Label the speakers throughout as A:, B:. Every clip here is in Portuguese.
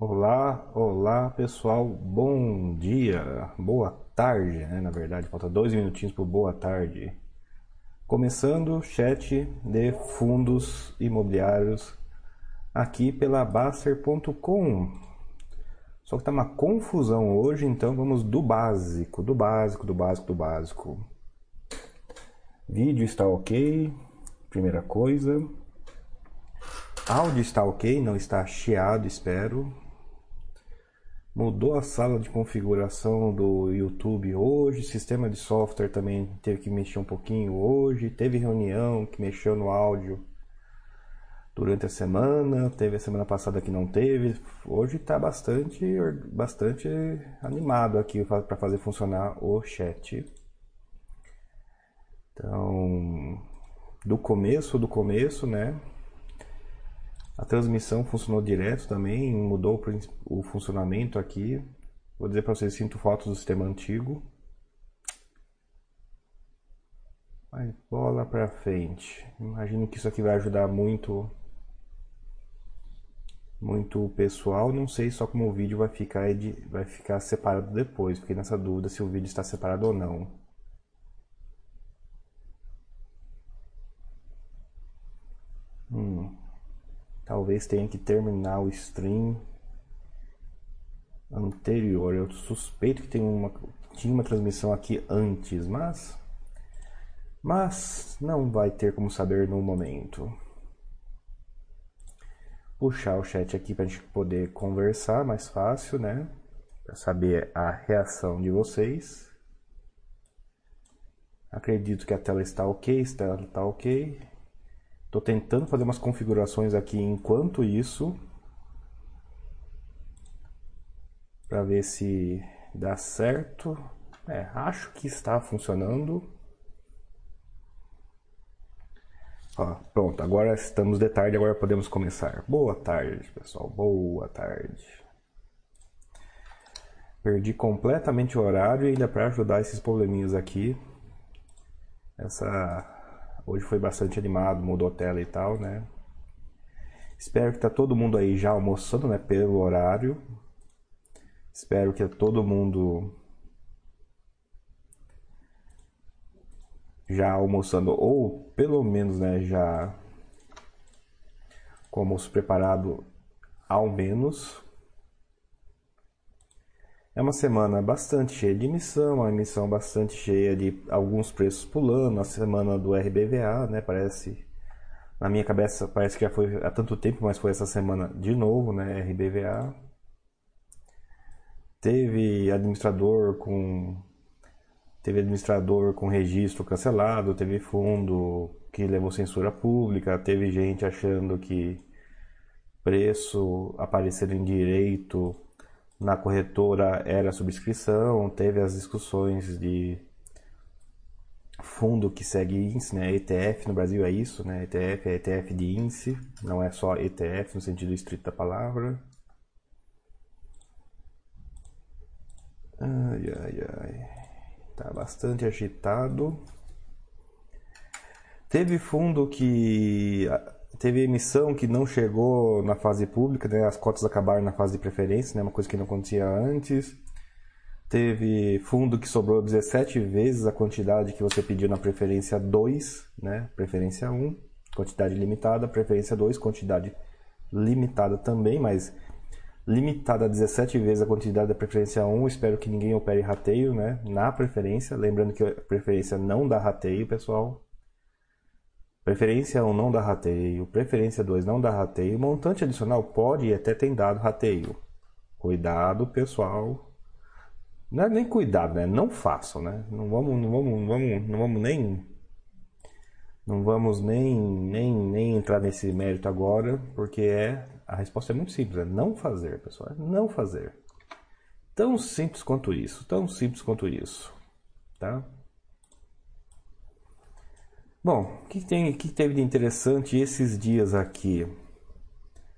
A: Olá, olá pessoal, bom dia, boa tarde, né? Na verdade, falta dois minutinhos para boa tarde. Começando o chat de fundos imobiliários aqui pela Baster.com. Só que tá uma confusão hoje, então vamos do básico, do básico, do básico, do básico. Vídeo está ok, primeira coisa. Áudio está ok, não está chiado, espero. Mudou a sala de configuração do YouTube hoje, sistema de software também teve que mexer um pouquinho hoje, teve reunião que mexeu no áudio durante a semana, teve a semana passada que não teve. Hoje está bastante, bastante animado aqui para fazer funcionar o chat. Então, do começo, do começo, né? A transmissão funcionou direto também, mudou o funcionamento aqui. Vou dizer para vocês, sinto fotos do sistema antigo. Mas bola para frente. Imagino que isso aqui vai ajudar muito muito o pessoal. Não sei só como o vídeo vai ficar vai ficar separado depois, fiquei nessa dúvida se o vídeo está separado ou não. Hum. Talvez tenha que terminar o stream anterior. Eu suspeito que tem uma, tinha uma transmissão aqui antes, mas mas não vai ter como saber no momento. Puxar o chat aqui para a gente poder conversar mais fácil, né? Para saber a reação de vocês. Acredito que a tela está ok, está, está ok. Estou tentando fazer umas configurações aqui enquanto isso. Para ver se dá certo. É, acho que está funcionando. Ó, pronto, agora estamos de tarde, agora podemos começar. Boa tarde, pessoal. Boa tarde. Perdi completamente o horário e ainda para ajudar esses probleminhas aqui. Essa Hoje foi bastante animado, mudou a tela e tal, né? Espero que tá todo mundo aí já almoçando, né? Pelo horário. Espero que todo mundo já almoçando ou pelo menos, né, já com almoço preparado ao menos é uma semana bastante cheia de emissão, uma emissão bastante cheia de alguns preços pulando, a semana do RBVA, né? Parece, na minha cabeça, parece que já foi há tanto tempo, mas foi essa semana de novo, né? RBVA. Teve administrador com teve administrador com registro cancelado, teve fundo que levou censura pública, teve gente achando que preço aparecer em direito na corretora era subscrição, teve as discussões de fundo que segue índice, né? ETF no Brasil é isso, né? ETF é ETF de índice, não é só ETF no sentido estrito da palavra. Ai, ai, ai. Tá bastante agitado. Teve fundo que Teve emissão que não chegou na fase pública, né? as cotas acabaram na fase de preferência, né? uma coisa que não acontecia antes. Teve fundo que sobrou 17 vezes a quantidade que você pediu na preferência 2, né? preferência 1, quantidade limitada, preferência 2, quantidade limitada também, mas limitada a 17 vezes a quantidade da preferência 1. Espero que ninguém opere rateio né? na preferência. Lembrando que a preferência não dá rateio, pessoal. Preferência 1 não dá rateio, preferência 2 não dá rateio, montante adicional pode e até tem dado rateio. Cuidado, pessoal. Não é nem cuidado, né? Não façam, né? Não vamos, não vamos, não vamos, não vamos nem não vamos nem, nem, nem entrar nesse mérito agora, porque é a resposta é muito simples, é não fazer, pessoal, é não fazer. Tão simples quanto isso, tão simples quanto isso, tá? Bom, o que, tem, que teve de interessante esses dias aqui?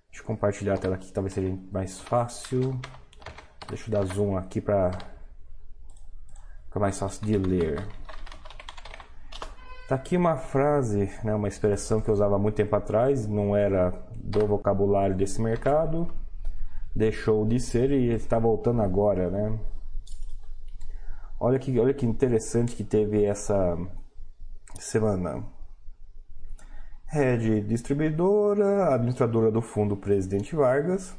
A: Deixa eu compartilhar a tela aqui, talvez seja mais fácil. Deixa eu dar zoom aqui para ficar mais fácil de ler. Tá aqui uma frase, né, uma expressão que eu usava muito tempo atrás, não era do vocabulário desse mercado, deixou de ser e está voltando agora, né? Olha que, olha que interessante que teve essa semana. Rede distribuidora, administradora do fundo Presidente Vargas,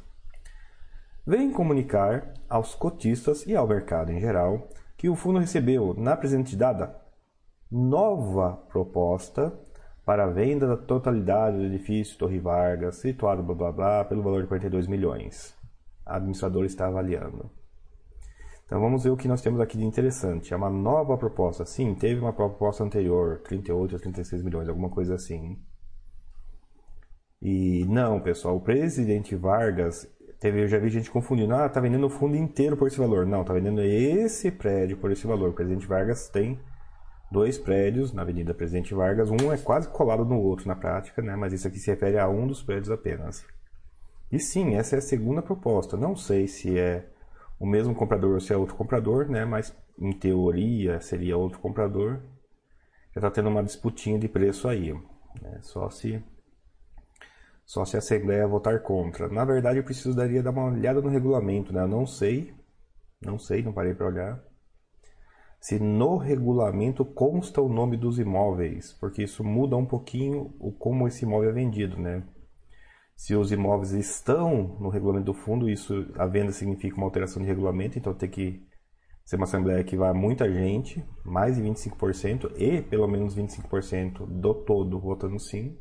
A: vem comunicar aos cotistas e ao mercado em geral que o fundo recebeu na presente data nova proposta para a venda da totalidade do edifício Torre Vargas, situado blá blá blá, pelo valor de 42 milhões. A administradora está avaliando. Então vamos ver o que nós temos aqui de interessante. É uma nova proposta. Sim, teve uma proposta anterior, 38 ou 36 milhões, alguma coisa assim. E não, pessoal, o presidente Vargas, teve, eu já vi gente confundindo. Ah, tá vendendo o fundo inteiro por esse valor. Não, tá vendendo esse prédio por esse valor. O presidente Vargas tem dois prédios na Avenida Presidente Vargas. Um é quase colado no outro na prática, né? mas isso aqui se refere a um dos prédios apenas. E sim, essa é a segunda proposta. Não sei se é o mesmo comprador ou se é outro comprador, né? mas em teoria seria outro comprador. Já está tendo uma disputinha de preço aí. Né? Só se só se a Assembleia votar contra. Na verdade, eu precisaria dar uma olhada no regulamento, né? Eu não sei, não sei, não parei para olhar se no regulamento consta o nome dos imóveis, porque isso muda um pouquinho o como esse imóvel é vendido, né? Se os imóveis estão no regulamento do fundo, isso a venda significa uma alteração de regulamento, então tem que ser uma assembleia que vai muita gente, mais de 25% e pelo menos 25% do todo votando sim.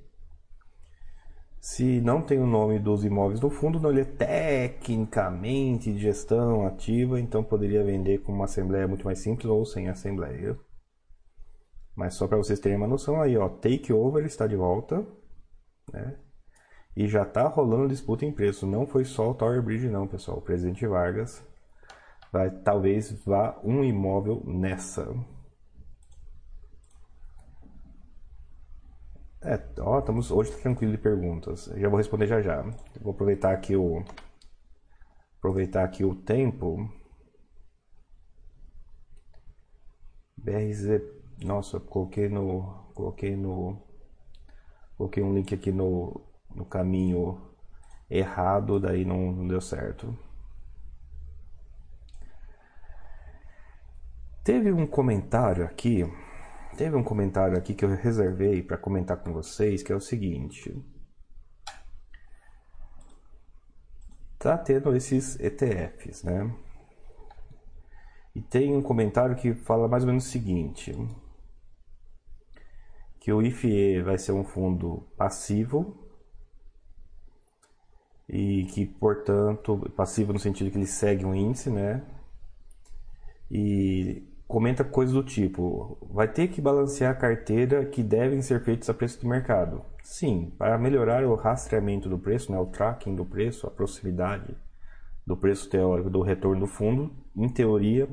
A: Se não tem o nome dos imóveis no fundo, não ele é tecnicamente de gestão ativa, então poderia vender com uma assembleia muito mais simples ou sem assembleia. Mas só para vocês terem uma noção aí, ó, takeover está de volta, né? E já está rolando disputa em preço. Não foi só o Tower Bridge não, pessoal. O presidente Vargas vai talvez vá um imóvel nessa. É, ó, estamos hoje tá tranquilo de perguntas. Já vou responder já já. Vou aproveitar aqui o aproveitar aqui o tempo. BRZ, nossa, coloquei no coloquei no coloquei um link aqui no, no caminho errado, daí não, não deu certo. Teve um comentário aqui Teve um comentário aqui que eu reservei para comentar com vocês, que é o seguinte. Tá tendo esses ETFs, né? E tem um comentário que fala mais ou menos o seguinte: que o IFE vai ser um fundo passivo e que, portanto, passivo no sentido que ele segue um índice, né? E comenta coisas do tipo: vai ter que balancear a carteira que devem ser feitos a preço de mercado. Sim, para melhorar o rastreamento do preço, né, o tracking do preço, a proximidade do preço teórico do retorno do fundo, em teoria,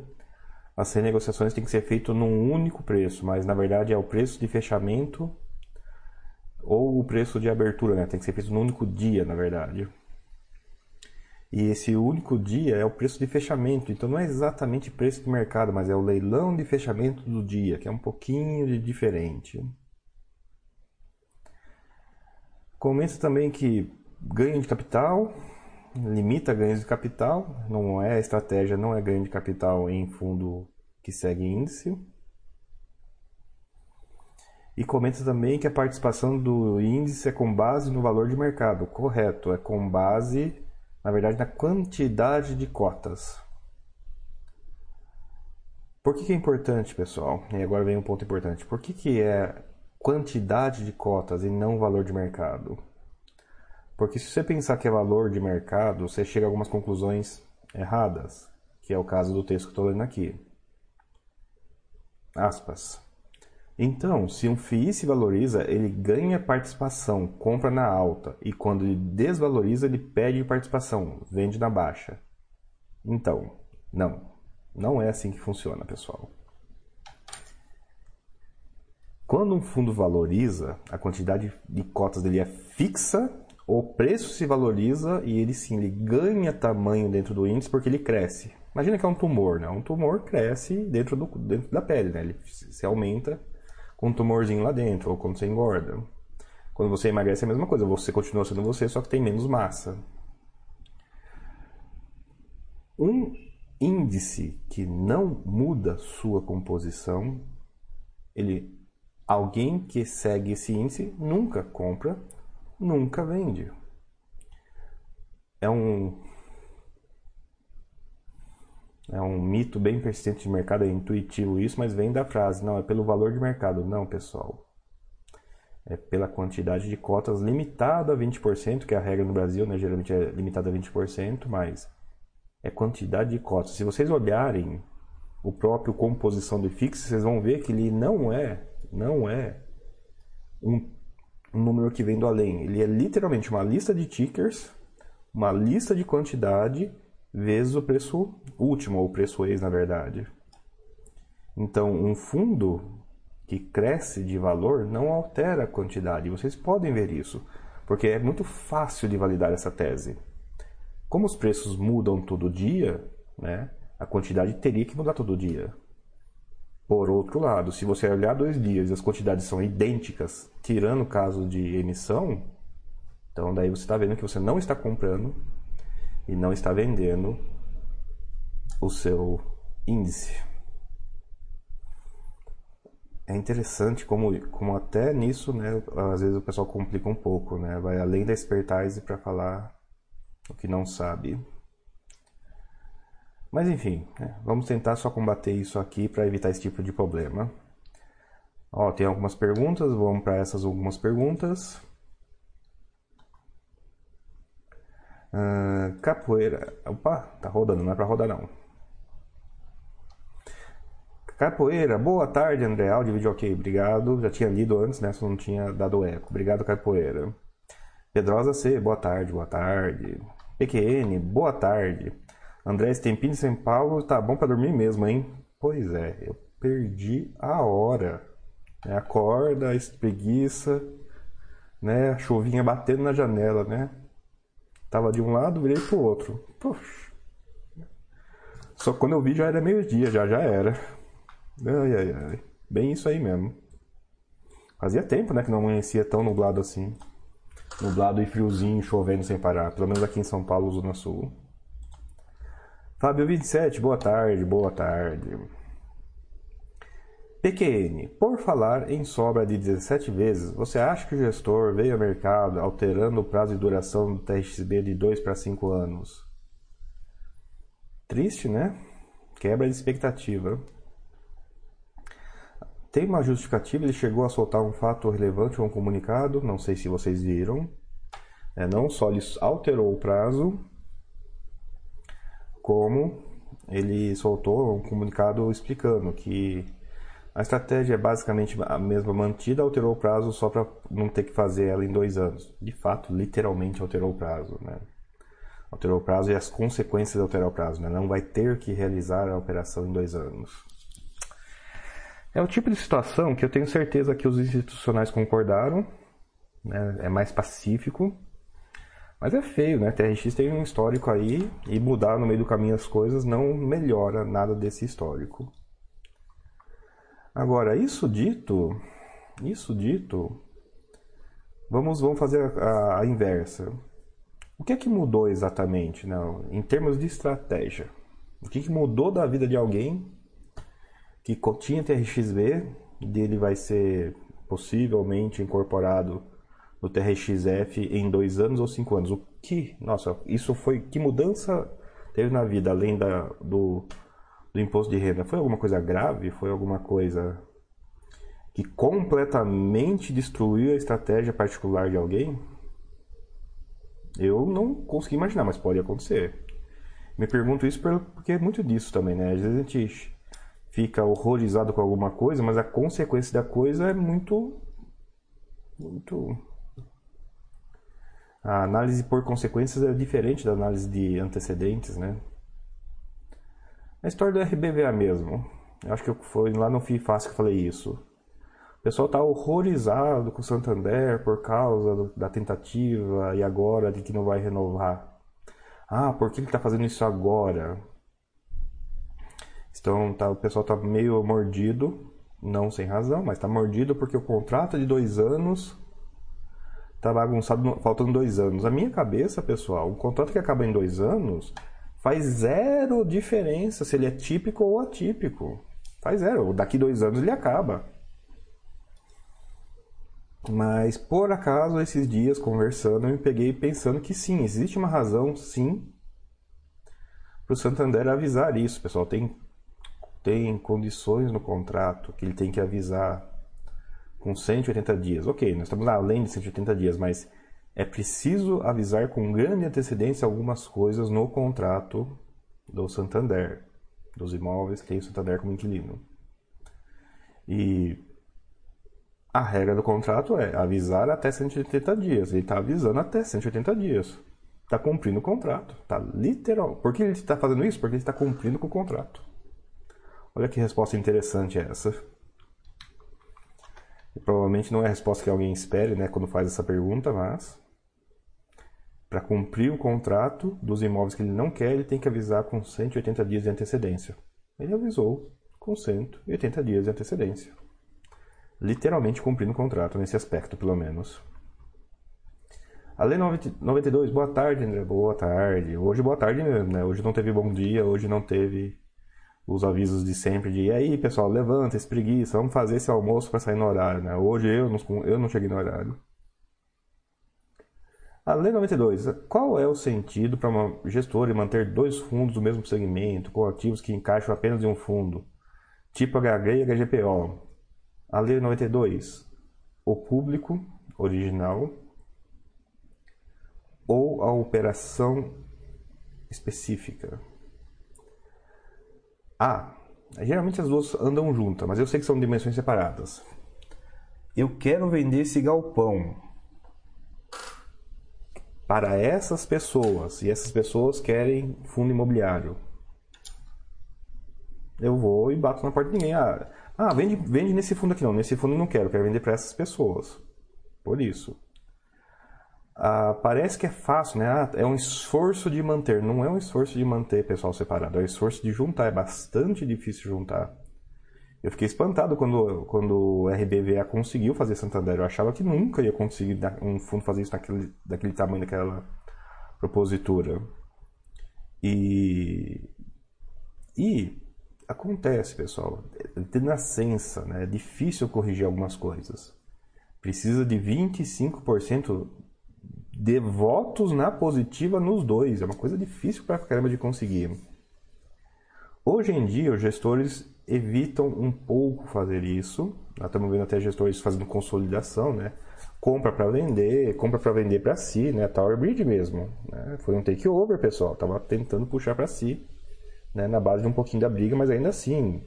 A: as renegociações têm que ser feitas num único preço, mas na verdade é o preço de fechamento ou o preço de abertura, né? Tem que ser feito num único dia, na verdade. E esse único dia é o preço de fechamento. Então não é exatamente preço de mercado, mas é o leilão de fechamento do dia, que é um pouquinho de diferente. Comenta também que ganho de capital limita ganhos de capital, não é estratégia, não é ganho de capital em fundo que segue índice. E comenta também que a participação do índice é com base no valor de mercado. Correto, é com base na verdade, na quantidade de cotas. Por que, que é importante, pessoal? E agora vem um ponto importante. Por que, que é quantidade de cotas e não valor de mercado? Porque se você pensar que é valor de mercado, você chega a algumas conclusões erradas, que é o caso do texto que estou lendo aqui. Aspas. Então, se um FII se valoriza, ele ganha participação, compra na alta, e quando ele desvaloriza, ele perde participação, vende na baixa. Então, não, não é assim que funciona, pessoal. Quando um fundo valoriza, a quantidade de cotas dele é fixa, o preço se valoriza e ele sim ele ganha tamanho dentro do índice porque ele cresce. Imagina que é um tumor, né? Um tumor cresce dentro, do, dentro da pele, né? Ele se aumenta com um tumorzinho lá dentro, ou quando você engorda. Quando você emagrece é a mesma coisa, você continua sendo você, só que tem menos massa. Um índice que não muda sua composição, ele alguém que segue esse índice nunca compra, nunca vende. É um é um mito bem persistente de mercado, é intuitivo isso, mas vem da frase, não, é pelo valor de mercado. Não, pessoal. É pela quantidade de cotas limitada a 20%, que é a regra no Brasil, né? Geralmente é limitada a 20%, mas é quantidade de cotas. Se vocês olharem o próprio composição do IFIX, vocês vão ver que ele não é, não é um, um número que vem do além. Ele é literalmente uma lista de tickers, uma lista de quantidade vezes o preço último, ou o preço ex, na verdade. Então, um fundo que cresce de valor não altera a quantidade. Vocês podem ver isso, porque é muito fácil de validar essa tese. Como os preços mudam todo dia, né, a quantidade teria que mudar todo dia. Por outro lado, se você olhar dois dias e as quantidades são idênticas, tirando o caso de emissão, então daí você está vendo que você não está comprando e não está vendendo o seu índice. É interessante como, como até nisso, né, às vezes o pessoal complica um pouco, né, vai além da expertise para falar o que não sabe. Mas enfim, né, vamos tentar só combater isso aqui para evitar esse tipo de problema. Ó, tem algumas perguntas, vamos para essas algumas perguntas. Uh, capoeira. Opa, tá rodando, não é para rodar não. Capoeira, boa tarde, André. Áudio vídeo ok, obrigado. Já tinha lido antes, né? Só não tinha dado eco. Obrigado, Capoeira. Pedrosa C, boa tarde, boa tarde. PQN, boa tarde. André, de São Paulo tá bom para dormir mesmo, hein? Pois é, eu perdi a hora. É, acorda, espreguiça, né? A chuvinha batendo na janela, né? Tava de um lado, virei pro outro. Poxa. Só quando eu vi já era meio-dia, já já era. Ai, ai, ai. Bem isso aí mesmo. Fazia tempo, né, que não amanhecia tão nublado assim. Nublado e friozinho, chovendo sem parar. Pelo menos aqui em São Paulo, Zona Sul. Fábio 27, boa tarde, boa tarde. PQN, por falar em sobra de 17 vezes, você acha que o gestor veio ao mercado alterando o prazo de duração do TXB de 2 para 5 anos? Triste, né? Quebra de expectativa. Tem uma justificativa, ele chegou a soltar um fato relevante ou um comunicado, não sei se vocês viram. É, não só ele alterou o prazo, como ele soltou um comunicado explicando que a estratégia é basicamente a mesma mantida, alterou o prazo só para não ter que fazer ela em dois anos. De fato, literalmente alterou o prazo. Né? Alterou o prazo e as consequências de alterar o prazo. Né? Não vai ter que realizar a operação em dois anos. É o tipo de situação que eu tenho certeza que os institucionais concordaram. Né? É mais pacífico. Mas é feio, né? TRX tem um histórico aí e mudar no meio do caminho as coisas não melhora nada desse histórico. Agora, isso dito, isso dito, vamos, vamos fazer a, a inversa. O que é que mudou exatamente, né? em termos de estratégia? O que, que mudou da vida de alguém que tinha TRXV, dele vai ser possivelmente incorporado no TRXF em dois anos ou cinco anos? O que, nossa, isso foi, que mudança teve na vida além da, do do imposto de renda foi alguma coisa grave? Foi alguma coisa que completamente destruiu a estratégia particular de alguém? Eu não consegui imaginar, mas pode acontecer. Me pergunto isso porque é muito disso também, né? Às vezes a gente fica horrorizado com alguma coisa, mas a consequência da coisa é muito. muito. A análise por consequências é diferente da análise de antecedentes, né? A história do RBVA mesmo. Eu acho que foi lá no FI Fácil que eu falei isso. O pessoal está horrorizado com o Santander por causa do, da tentativa e agora de que não vai renovar. Ah, por que ele está fazendo isso agora? Então tá, o pessoal está meio mordido não sem razão, mas está mordido porque o contrato de dois anos está bagunçado, faltando dois anos. A minha cabeça, pessoal, um contrato que acaba em dois anos faz zero diferença se ele é típico ou atípico. Faz zero. Daqui dois anos ele acaba. Mas por acaso, esses dias conversando, eu me peguei pensando que sim, existe uma razão, sim, para o Santander avisar isso, pessoal. Tem, tem condições no contrato que ele tem que avisar com 180 dias. Ok, nós estamos além de 180 dias, mas é preciso avisar com grande antecedência algumas coisas no contrato do Santander, dos imóveis que tem o Santander como inquilino. E a regra do contrato é avisar até 180 dias. Ele está avisando até 180 dias. Está cumprindo o contrato. Está literal. Por que ele está fazendo isso? Porque ele está cumprindo com o contrato. Olha que resposta interessante essa. E provavelmente não é a resposta que alguém espere, né, quando faz essa pergunta, mas para cumprir o contrato dos imóveis que ele não quer, ele tem que avisar com 180 dias de antecedência. Ele avisou com 180 dias de antecedência. Literalmente cumprindo o contrato, nesse aspecto, pelo menos. A Lei 92, boa tarde, André. Boa tarde. Hoje, boa tarde mesmo, né? Hoje não teve bom dia, hoje não teve os avisos de sempre de e aí, pessoal, levanta, espreguiça, vamos fazer esse almoço para sair no horário, né? Hoje eu não, eu não cheguei no horário. A Lei 92. Qual é o sentido para uma gestora manter dois fundos do mesmo segmento, com ativos que encaixam apenas em um fundo, tipo HG e HGPO? A Lei 92. O público original ou a operação específica? Ah, geralmente as duas andam juntas, mas eu sei que são dimensões separadas. Eu quero vender esse galpão para essas pessoas e essas pessoas querem fundo imobiliário. Eu vou e bato na porta de ninguém. Ah, ah vende, vende nesse fundo aqui não. Nesse fundo eu não quero, quero vender para essas pessoas. Por isso. Ah, parece que é fácil, né? Ah, é um esforço de manter. Não é um esforço de manter pessoal separado, é um esforço de juntar. É bastante difícil juntar. Eu fiquei espantado quando, quando o RBVA conseguiu fazer Santander. Eu achava que nunca ia conseguir um fundo fazer isso naquele, daquele tamanho, daquela propositura. E, e acontece, pessoal. De nascença, né? é difícil corrigir algumas coisas. Precisa de 25% de votos na positiva nos dois. É uma coisa difícil para caramba de conseguir. Hoje em dia, os gestores evitam um pouco fazer isso. Nós estamos vendo até gestores fazendo consolidação, né? Compra para vender, compra para vender para si, né? Tower Bridge mesmo. Né? Foi um takeover, pessoal. Tava tentando puxar para si, né? Na base de um pouquinho da briga, mas ainda assim.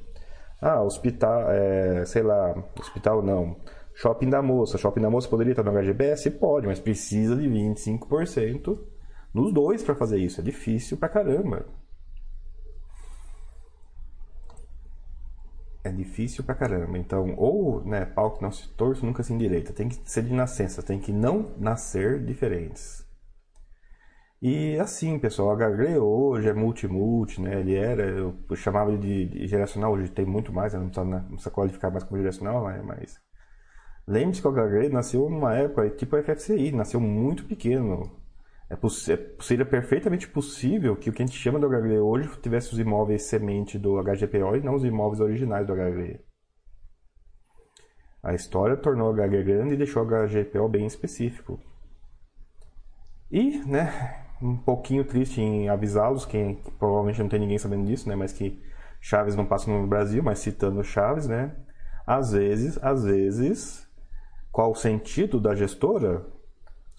A: Ah, hospital, é, sei lá, hospital não. Shopping da moça. Shopping da moça poderia estar no HGBS? Pode, mas precisa de 25% nos dois para fazer isso. É difícil pra caramba. É difícil pra caramba. Então, ou, né, pau que não se torce nunca se endireita. Tem que ser de nascença, tem que não nascer diferentes. E assim, pessoal, a HG hoje é multi-multi, né? Ele era, eu chamava de, de geracional, hoje tem muito mais, né? não, precisa, não precisa qualificar mais como geracional, né? mas... Lembre-se que o HG nasceu numa época tipo a FFCI, nasceu muito pequeno. É, é, seria perfeitamente possível que o que a gente chama do HGV hoje tivesse os imóveis semente do HGPO e não os imóveis originais do HGV. A história tornou o HG grande e deixou o HGPO bem específico. E, né, um pouquinho triste em avisá-los, que provavelmente não tem ninguém sabendo disso, né, mas que Chaves não passa no Brasil, mas citando Chaves, né, às vezes, às vezes, qual o sentido da gestora?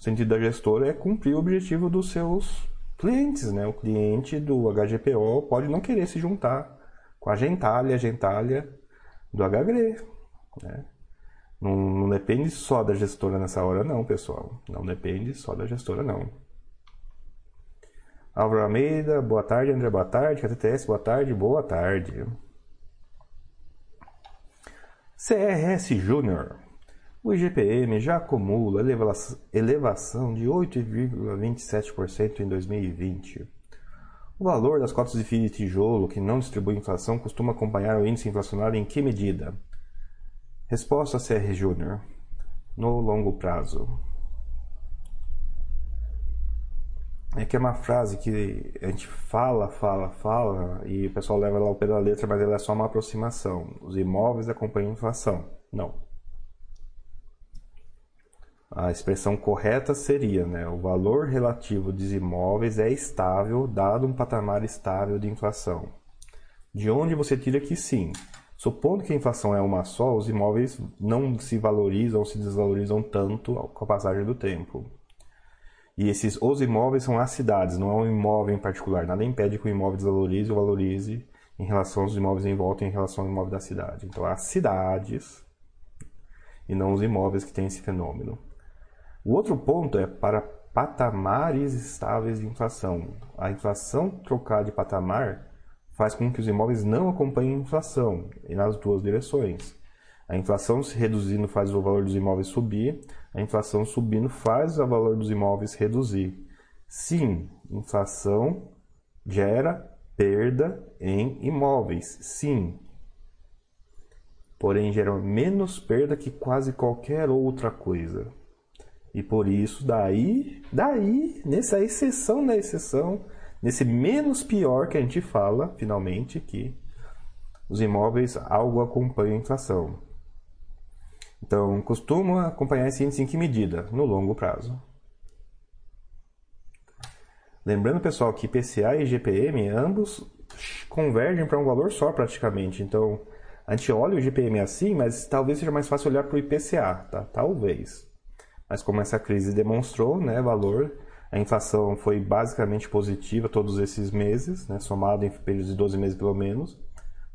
A: O sentido da gestora é cumprir o objetivo dos seus clientes, né? O cliente do HGPO pode não querer se juntar com a gentalha, a gentalha do HGRE, né? Não, não, depende só da gestora nessa hora, não, pessoal. Não depende só da gestora, não. Álvaro Almeida, boa tarde. André, boa tarde. KTTS, boa tarde. Boa tarde. CRS Júnior. O IGPM já acumula elevação de 8,27% em 2020. O valor das cotas de FII de tijolo que não distribuem inflação costuma acompanhar o índice inflacionário em que medida? Resposta CR Júnior. No longo prazo. É que é uma frase que a gente fala, fala, fala e o pessoal leva lá o pé da letra, mas ela é só uma aproximação. Os imóveis acompanham a inflação. Não. A expressão correta seria, né, o valor relativo dos imóveis é estável dado um patamar estável de inflação. De onde você tira que sim, supondo que a inflação é uma só, os imóveis não se valorizam ou se desvalorizam tanto com a passagem do tempo. E esses os imóveis são as cidades, não é um imóvel em particular. Nada impede que o imóvel desvalorize ou valorize em relação aos imóveis em volta em relação ao imóvel da cidade. Então, as cidades e não os imóveis que têm esse fenômeno. O outro ponto é para patamares estáveis de inflação. A inflação trocar de patamar faz com que os imóveis não acompanhem a inflação, e nas duas direções. A inflação se reduzindo faz o valor dos imóveis subir, a inflação subindo faz o valor dos imóveis reduzir. Sim, inflação gera perda em imóveis. Sim. Porém, gera menos perda que quase qualquer outra coisa. E por isso, daí, daí, nessa exceção da exceção, nesse menos pior que a gente fala, finalmente, que os imóveis algo acompanham a inflação. Então, costuma acompanhar esse índice em que medida? No longo prazo. Lembrando, pessoal, que IPCA e GPM ambos convergem para um valor só praticamente. Então, a gente olha o GPM assim, mas talvez seja mais fácil olhar para o IPCA, tá? Talvez. Mas como essa crise demonstrou, né, valor, a inflação foi basicamente positiva todos esses meses, né, somado em períodos de 12 meses pelo menos.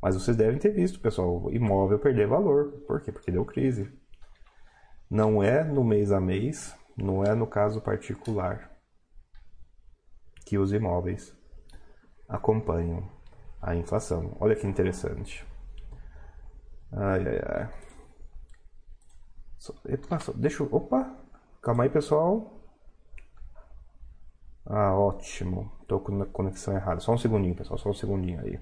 A: Mas vocês devem ter visto, pessoal, imóvel perder valor. Por quê? Porque deu crise. Não é no mês a mês, não é no caso particular que os imóveis acompanham a inflação. Olha que interessante. Ai, ai, ai. Deixa eu... Opa! Calma aí, pessoal. Ah, ótimo. Tô com a conexão errada. Só um segundinho, pessoal. Só um segundinho aí.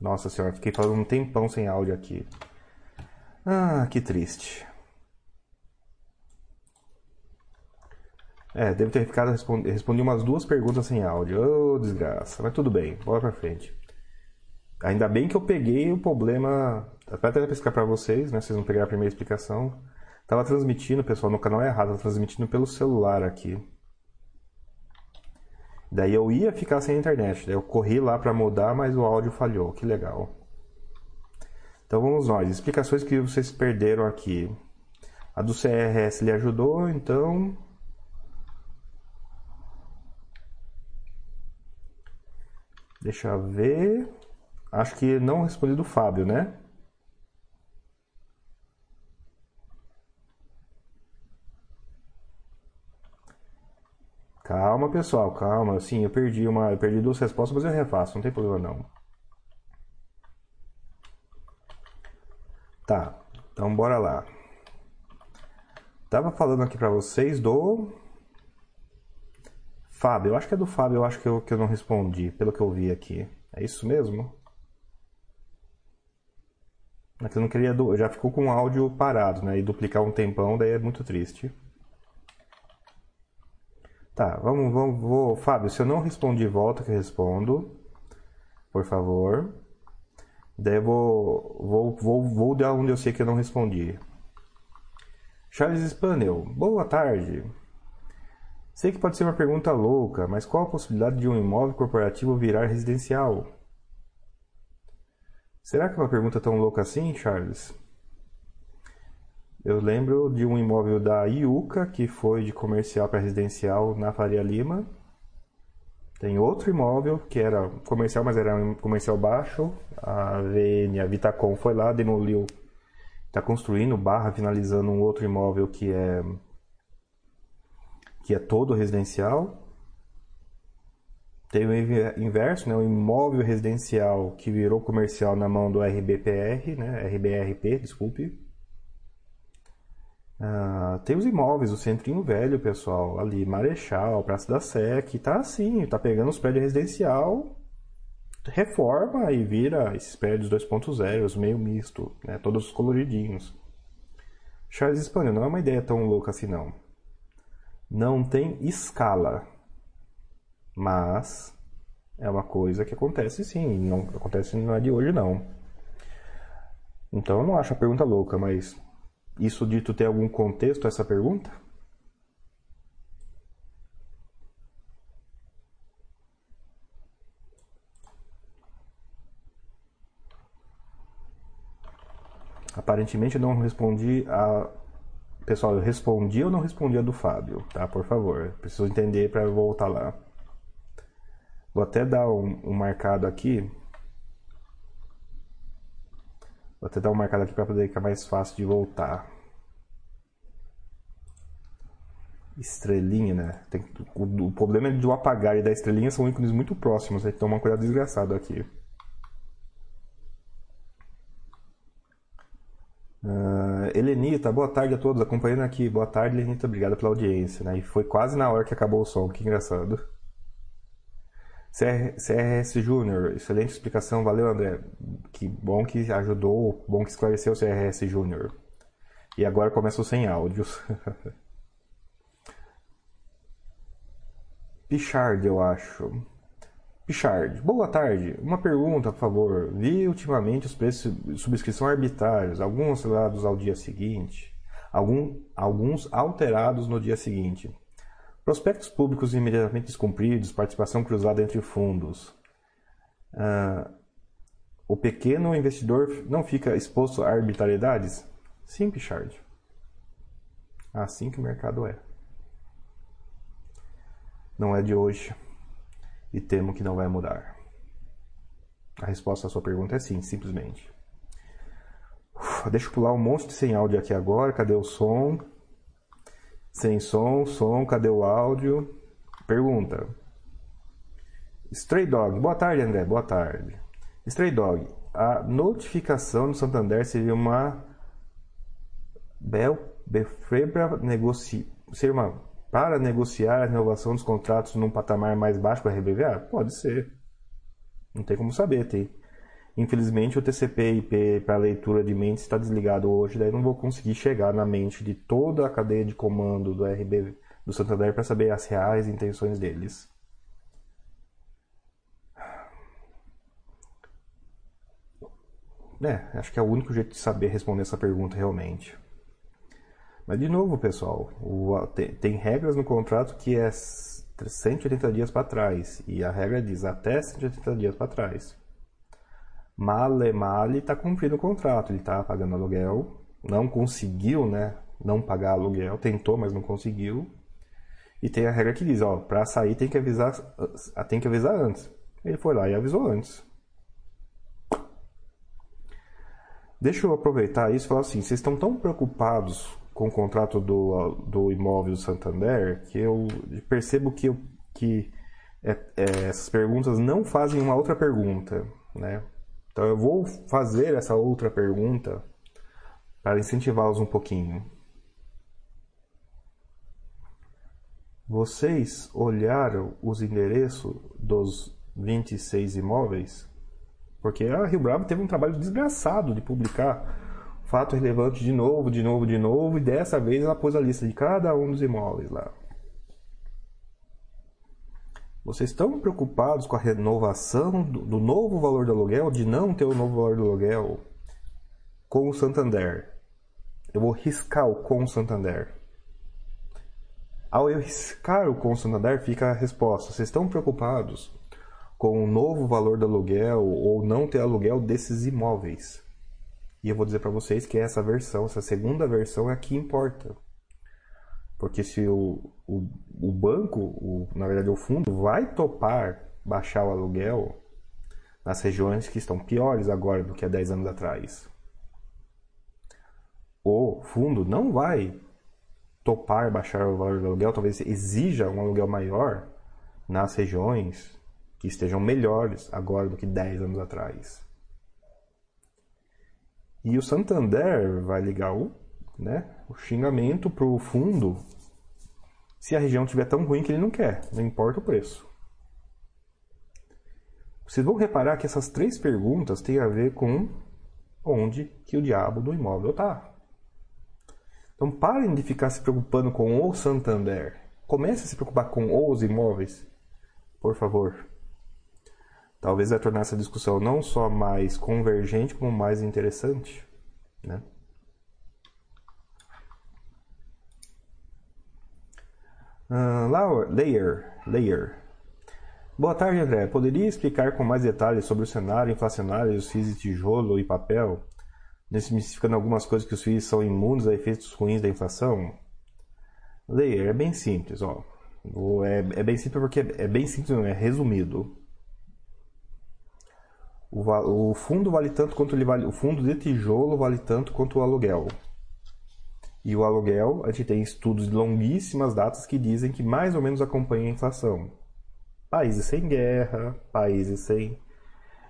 A: Nossa senhora, fiquei falando um tempão sem áudio aqui. Ah, que triste. É, deve ter ficado respondi, respondi umas duas perguntas sem áudio. Ô, oh, desgraça. Mas tudo bem, bora pra frente. Ainda bem que eu peguei o problema. Até até explicar pra vocês, né? Vocês vão pegar a primeira explicação. Tava transmitindo, pessoal, no canal errado, tava transmitindo pelo celular aqui. Daí eu ia ficar sem internet. Daí eu corri lá para mudar, mas o áudio falhou. Que legal. Então vamos nós. Explicações que vocês perderam aqui. A do CRS lhe ajudou, então. Deixa eu ver. Acho que não respondi do Fábio, né? Calma, pessoal, calma. Sim, eu perdi uma, eu perdi duas respostas, mas eu refaço, não tem problema não. Tá, então bora lá. Tava falando aqui para vocês do Fábio. Eu acho que é do Fábio, eu acho que eu, que eu não respondi, pelo que eu vi aqui. É isso mesmo? Que eu não queria. Do... Já ficou com o áudio parado, né? E duplicar um tempão, daí é muito triste. Tá, vamos, vamos, vou. Fábio, se eu não respondi, volta que respondo. Por favor. Daí eu vou, vou, vou, vou dar onde eu sei que eu não respondi. Charles Spaniel, boa tarde. Sei que pode ser uma pergunta louca, mas qual a possibilidade de um imóvel corporativo virar residencial? Será que é uma pergunta tão louca assim, Charles? Eu lembro de um imóvel da Iuca que foi de comercial para residencial na Faria Lima. Tem outro imóvel que era comercial, mas era um comercial baixo. A VN, a Vitacom foi lá, demoliu. Está construindo, barra, finalizando um outro imóvel que é que é todo residencial. Tem o inverso, né? o imóvel residencial que virou comercial na mão do RBPR, né? RBRP, desculpe. Ah, tem os imóveis, o Centrinho Velho, pessoal, ali, Marechal, Praça da Sé, que tá assim, tá pegando os prédios residencial, reforma e vira esses prédios 2.0, meio misto, né, todos coloridinhos. Charles Espanhol não é uma ideia tão louca assim não. Não tem escala, mas é uma coisa que acontece sim, não acontece não é de hoje não. Então eu não acho a pergunta louca, mas isso dito tem algum contexto essa pergunta? Aparentemente não respondi a. Pessoal, eu respondi ou não respondi a do Fábio, tá? Por favor. Preciso entender para voltar lá. Vou até dar um, um marcado aqui. Vou até dar uma marcada aqui para poder ficar mais fácil de voltar. Estrelinha, né? Tem, o, o, problema é de o apagar e da estrelinha são ícones muito próximos, tem que tomar um cuidado desgraçado aqui. Uh, boa tarde a todos, acompanhando aqui. Boa tarde, Helenita, obrigado pela audiência. Né? E foi quase na hora que acabou o som, que engraçado. CR, CRS Júnior, excelente explicação, valeu André. Que bom que ajudou, bom que esclareceu o CRS Júnior. E agora começa o sem áudios. Pichard, eu acho. Pichard, boa tarde. Uma pergunta, por favor. Vi ultimamente os preços de subscrição arbitrários, alguns acelerados ao dia seguinte, algum, alguns alterados no dia seguinte. Prospectos públicos imediatamente descumpridos, participação cruzada entre fundos. Uh, o pequeno investidor não fica exposto a arbitrariedades? Sim, Pichard. Assim que o mercado é. Não é de hoje e temo que não vai mudar. A resposta à sua pergunta é sim, simplesmente. Uf, deixa eu pular um monte de sem áudio aqui agora. Cadê o som? Sem som, som, cadê o áudio? Pergunta. Stray Dog, boa tarde André, boa tarde. Stray Dog, a notificação do Santander seria uma Bel para negociar, ser uma para negociar a renovação dos contratos num patamar mais baixo para a RBVA? Pode ser. Não tem como saber, tem. Infelizmente o TCP IP para leitura de mentes está desligado hoje, daí não vou conseguir chegar na mente de toda a cadeia de comando do RB do Santander para saber as reais intenções deles. É, acho que é o único jeito de saber responder essa pergunta realmente. Mas de novo, pessoal, o, tem, tem, regras no contrato que é 180 dias para trás e a regra diz até 180 dias para trás. Male Male está cumprindo o contrato, ele está pagando aluguel, não conseguiu, né? Não pagar aluguel, tentou, mas não conseguiu. E tem a regra que diz, ó, para sair tem que avisar, tem que avisar antes. Ele foi lá e avisou antes. Deixa eu aproveitar isso e falar assim: vocês estão tão preocupados com o contrato do, do imóvel do Santander que eu percebo que, eu, que é, é, essas perguntas não fazem uma outra pergunta, né? Então eu vou fazer essa outra pergunta para incentivá-los um pouquinho. Vocês olharam os endereços dos 26 imóveis? Porque a Rio Bravo teve um trabalho desgraçado de publicar fato relevante de novo, de novo, de novo, e dessa vez ela pôs a lista de cada um dos imóveis lá. Vocês estão preocupados com a renovação do, do novo valor do aluguel, de não ter o novo valor do aluguel com o Santander? Eu vou riscar o com o Santander. Ao eu riscar o com o Santander, fica a resposta. Vocês estão preocupados com o novo valor do aluguel ou não ter aluguel desses imóveis. E eu vou dizer para vocês que essa versão, essa segunda versão é a que importa. Porque se o, o, o banco, o, na verdade o fundo, vai topar baixar o aluguel nas regiões que estão piores agora do que há 10 anos atrás. O fundo não vai topar baixar o valor do aluguel, talvez exija um aluguel maior nas regiões que estejam melhores agora do que 10 anos atrás. E o Santander vai ligar o, né, o xingamento para o fundo se a região estiver tão ruim que ele não quer, não importa o preço. Vocês vão reparar que essas três perguntas têm a ver com onde que o diabo do imóvel está. Então parem de ficar se preocupando com o Santander. Comece a se preocupar com os imóveis, por favor. Talvez vai tornar essa discussão não só mais convergente, como mais interessante. Né? Uh, layer, layer. Boa tarde, André. Poderia explicar com mais detalhes sobre o cenário inflacionário dos FIIs de tijolo e papel, desmistificando algumas coisas que os FIIs são imunes a efeitos ruins da inflação? Layer, é bem simples, ó. É, é bem simples porque é, é bem simples, é resumido. O, o fundo vale tanto quanto ele vale. O fundo de tijolo vale tanto quanto o aluguel. E o aluguel, a gente tem estudos de longuíssimas datas que dizem que mais ou menos acompanha a inflação. Países sem guerra, países sem,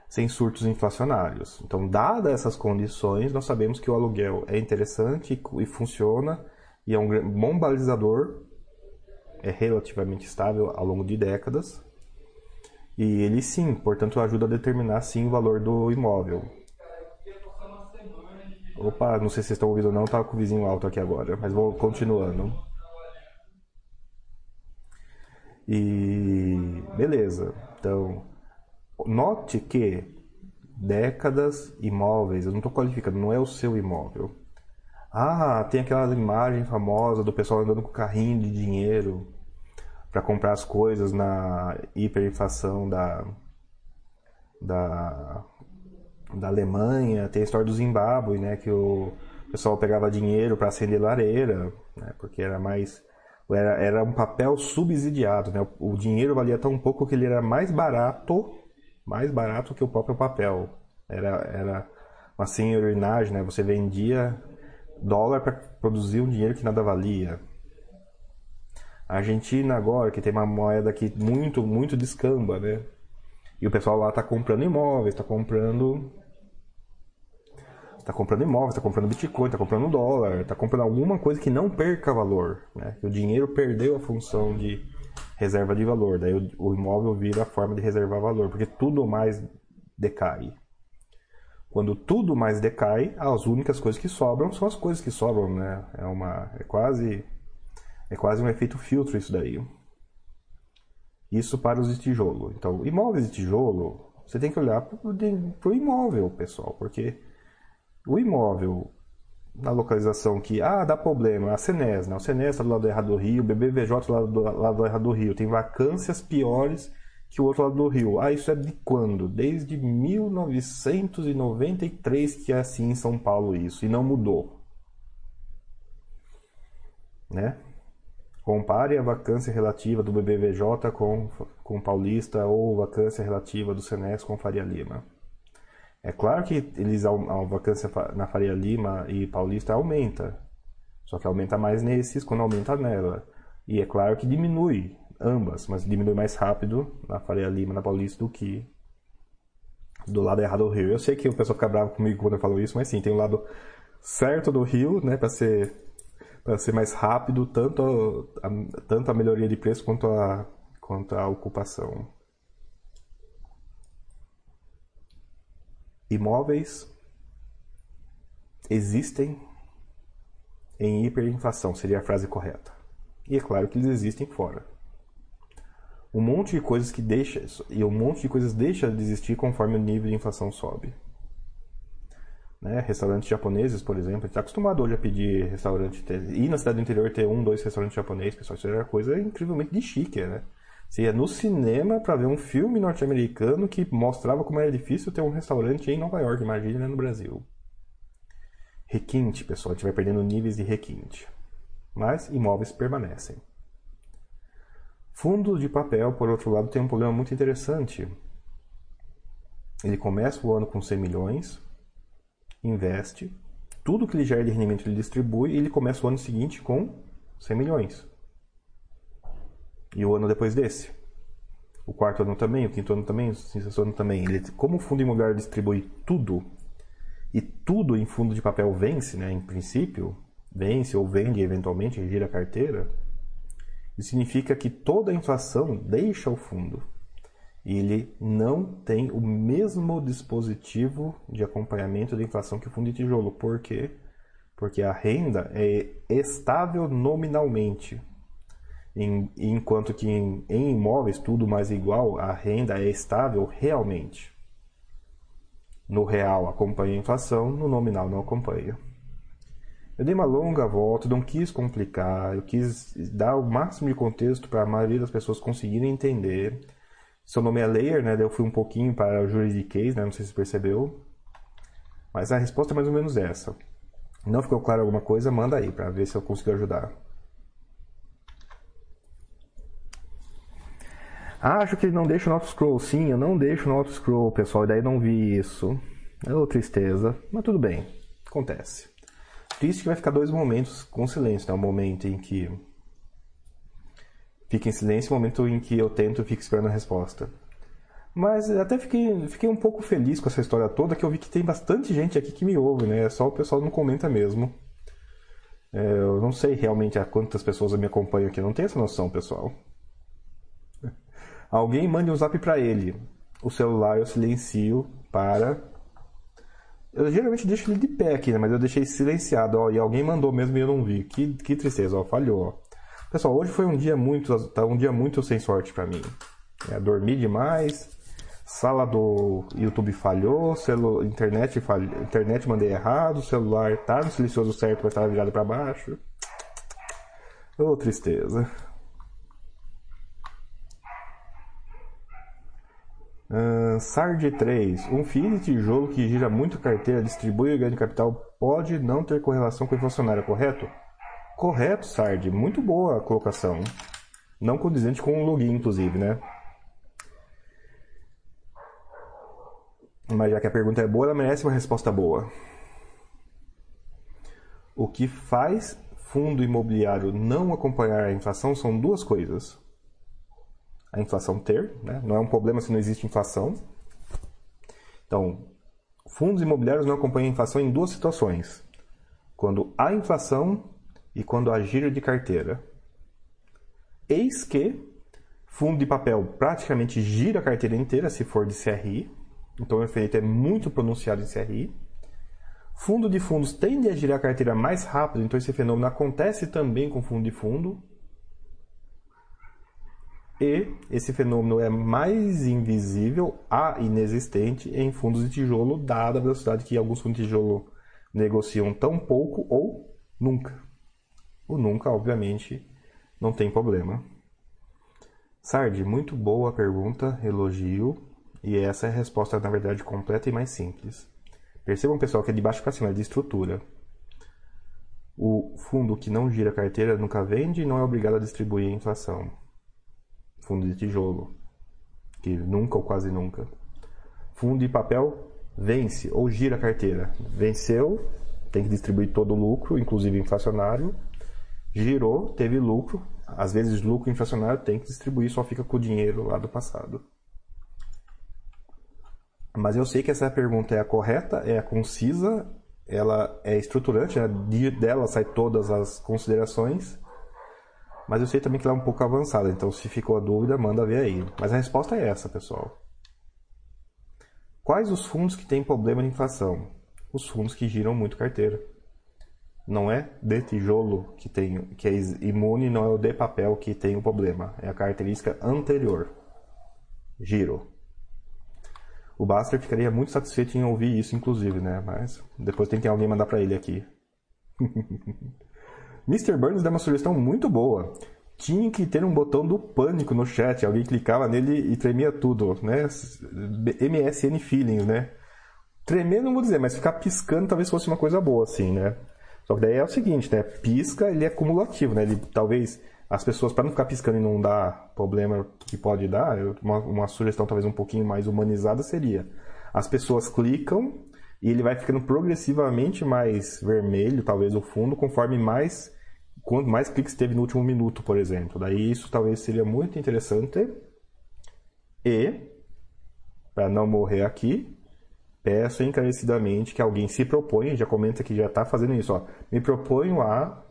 A: sem surtos inflacionários. Então, dadas essas condições, nós sabemos que o aluguel é interessante e, e funciona e é um bom balizador, é relativamente estável ao longo de décadas e ele sim, portanto, ajuda a determinar sim o valor do imóvel. Opa, não sei se vocês estão ouvindo ou não, tá com o vizinho alto aqui agora, mas vou continuando. E beleza. Então, note que décadas imóveis, eu não estou qualificando, não é o seu imóvel. Ah, tem aquela imagem famosa do pessoal andando com carrinho de dinheiro para comprar as coisas na hiperinflação da, da, da Alemanha. Tem a história do Zimbábue, né, que o pessoal pegava dinheiro para acender lareira, né, porque era mais era, era um papel subsidiado, né? O, o dinheiro valia tão pouco que ele era mais barato, mais barato que o próprio papel. Era, era uma senhorinagem, né? Você vendia dólar para produzir um dinheiro que nada valia. A Argentina agora, que tem uma moeda que muito, muito descamba, né? E o pessoal lá está comprando imóveis, está comprando. Está comprando imóveis, está comprando Bitcoin, está comprando dólar, está comprando alguma coisa que não perca valor. Né? O dinheiro perdeu a função de reserva de valor. Daí o, o imóvel vira a forma de reservar valor, porque tudo mais decai. Quando tudo mais decai, as únicas coisas que sobram são as coisas que sobram, né? É uma é quase é quase um efeito filtro isso daí. Isso para os de tijolo. Então, imóveis de tijolo, você tem que olhar para o imóvel, pessoal, porque o imóvel na localização que, ah, dá problema, a Senes, né? O Senes está do lado errado do rio, o BBVJ do lado, do lado errado do rio, tem vacâncias piores que o outro lado do rio. Ah, isso é de quando? Desde 1993 que é assim em São Paulo isso, e não mudou. Né? Compare a vacância relativa do BBVJ com, com Paulista ou vacância relativa do Senes com Faria Lima. É claro que eles a vacância na Faria Lima e Paulista aumenta. Só que aumenta mais nesses quando aumenta nela. E é claro que diminui ambas, mas diminui mais rápido na Faria Lima, na Paulista, do que do lado errado do rio. Eu sei que o pessoal fica bravo comigo quando eu falo isso, mas sim, tem o lado certo do rio, né, para ser para ser mais rápido, tanto a, tanto a melhoria de preço quanto a quanto a ocupação. Imóveis existem em hiperinflação, seria a frase correta. E é claro que eles existem fora. Um monte de coisas que deixa e um monte de coisas deixa de existir conforme o nível de inflação sobe. Né? Restaurantes japoneses, por exemplo, a gente está acostumado hoje a pedir restaurante, ir na cidade do interior ter um, dois restaurantes japoneses, pessoal, isso era coisa incrivelmente de chique, né? Você ia no cinema para ver um filme norte-americano que mostrava como era difícil ter um restaurante em Nova York, imagina né, no Brasil. Requinte, pessoal, a gente vai perdendo níveis de requinte. Mas imóveis permanecem. Fundos de papel, por outro lado, tem um problema muito interessante. Ele começa o ano com 100 milhões, investe, tudo que ele gera de rendimento ele distribui e ele começa o ano seguinte com 100 milhões. E o ano depois desse. O quarto ano também, o quinto ano também, o sexto ano também. Ele, como o fundo imobiliário distribui tudo, e tudo em fundo de papel vence, né, em princípio, vence ou vende eventualmente, gira a carteira, isso significa que toda a inflação deixa o fundo. E ele não tem o mesmo dispositivo de acompanhamento da inflação que o fundo de tijolo. Por quê? Porque a renda é estável nominalmente. Em, enquanto que em, em imóveis, tudo mais igual, a renda é estável realmente. No real acompanha a inflação, no nominal não acompanha. Eu dei uma longa volta, não quis complicar, eu quis dar o máximo de contexto para a maioria das pessoas conseguirem entender. Seu nome é Layer, né? Eu fui um pouquinho para o juridiquês, né? Não sei se percebeu. Mas a resposta é mais ou menos essa. Não ficou claro alguma coisa? Manda aí para ver se eu consigo ajudar. Acho que ele não deixa o auto scroll. Sim, eu não deixo no auto scroll, pessoal. E daí não vi isso. É uma tristeza. Mas tudo bem. Acontece. Triste que vai ficar dois momentos com silêncio. Né? O momento em que fica em silêncio e o momento em que eu tento e fico esperando a resposta. Mas até fiquei, fiquei um pouco feliz com essa história toda, que eu vi que tem bastante gente aqui que me ouve, né? Só o pessoal não comenta mesmo. É, eu não sei realmente a quantas pessoas me acompanham aqui, não tenho essa noção, pessoal. Alguém mande um zap para ele. O celular eu silencio para. Eu geralmente deixo ele de pé aqui, né? Mas eu deixei silenciado, ó. E alguém mandou mesmo e eu não vi. Que, que tristeza, ó. Falhou, ó. Pessoal, hoje foi um dia muito, tá um dia muito sem sorte para mim. É, dormi demais, sala do YouTube falhou, celu, internet falhou, internet mandei errado, celular tá no silencioso certo, mas estava virado para baixo. Ô, oh, tristeza. SARD 3. Um FII de tijolo que gira muito carteira, distribui o ganho de capital pode não ter correlação com a inflacionária, correto? Correto, SARD. Muito boa a colocação. Não condizente com o login, inclusive, né? Mas já que a pergunta é boa, ela merece uma resposta boa. O que faz fundo imobiliário não acompanhar a inflação são duas coisas a inflação ter, né? não é um problema se não existe inflação. Então, fundos imobiliários não acompanham a inflação em duas situações: quando há inflação e quando há giro de carteira. Eis que fundo de papel praticamente gira a carteira inteira se for de CRI, Então o efeito é muito pronunciado em CRI. Fundo de fundos tende a girar a carteira mais rápido, então esse fenômeno acontece também com fundo de fundo. E esse fenômeno é mais invisível a inexistente em fundos de tijolo, dada a velocidade que alguns fundos de tijolo negociam tão pouco ou nunca. O nunca, obviamente, não tem problema. Sardi, muito boa pergunta, elogio. E essa é a resposta, na verdade, completa e mais simples. Percebam, pessoal, que é de baixo para cima, é de estrutura. O fundo que não gira carteira nunca vende e não é obrigado a distribuir a inflação fundo de tijolo, que nunca ou quase nunca. Fundo de papel vence ou gira a carteira. Venceu, tem que distribuir todo o lucro, inclusive inflacionário. Girou, teve lucro. Às vezes, lucro inflacionário tem que distribuir, só fica com o dinheiro lá do passado. Mas eu sei que essa pergunta é a correta, é a concisa, ela é estruturante, né? dela sai todas as considerações. Mas eu sei também que ela é um pouco avançada, então se ficou a dúvida, manda ver aí. Mas a resposta é essa, pessoal. Quais os fundos que têm problema de inflação? Os fundos que giram muito carteira. Não é de tijolo que, tem, que é imune, não é o de papel que tem o problema. É a característica anterior. Giro. O Baster ficaria muito satisfeito em ouvir isso, inclusive, né? Mas depois tem que alguém mandar para ele aqui. Mr. Burns deu uma sugestão muito boa. Tinha que ter um botão do pânico no chat. Alguém clicava nele e tremia tudo, né? MSN Feelings, né? Tremer não vou dizer, mas ficar piscando talvez fosse uma coisa boa, assim, né? Só que daí é o seguinte, né? Pisca, ele é cumulativo, né? Ele talvez as pessoas, para não ficar piscando e não dar problema que pode dar, uma, uma sugestão talvez um pouquinho mais humanizada seria: as pessoas clicam e ele vai ficando progressivamente mais vermelho, talvez o fundo, conforme mais quanto mais cliques teve no último minuto, por exemplo. Daí isso talvez seria muito interessante. E, para não morrer aqui, peço encarecidamente que alguém se proponha, já comenta que já está fazendo isso, ó. Me proponho a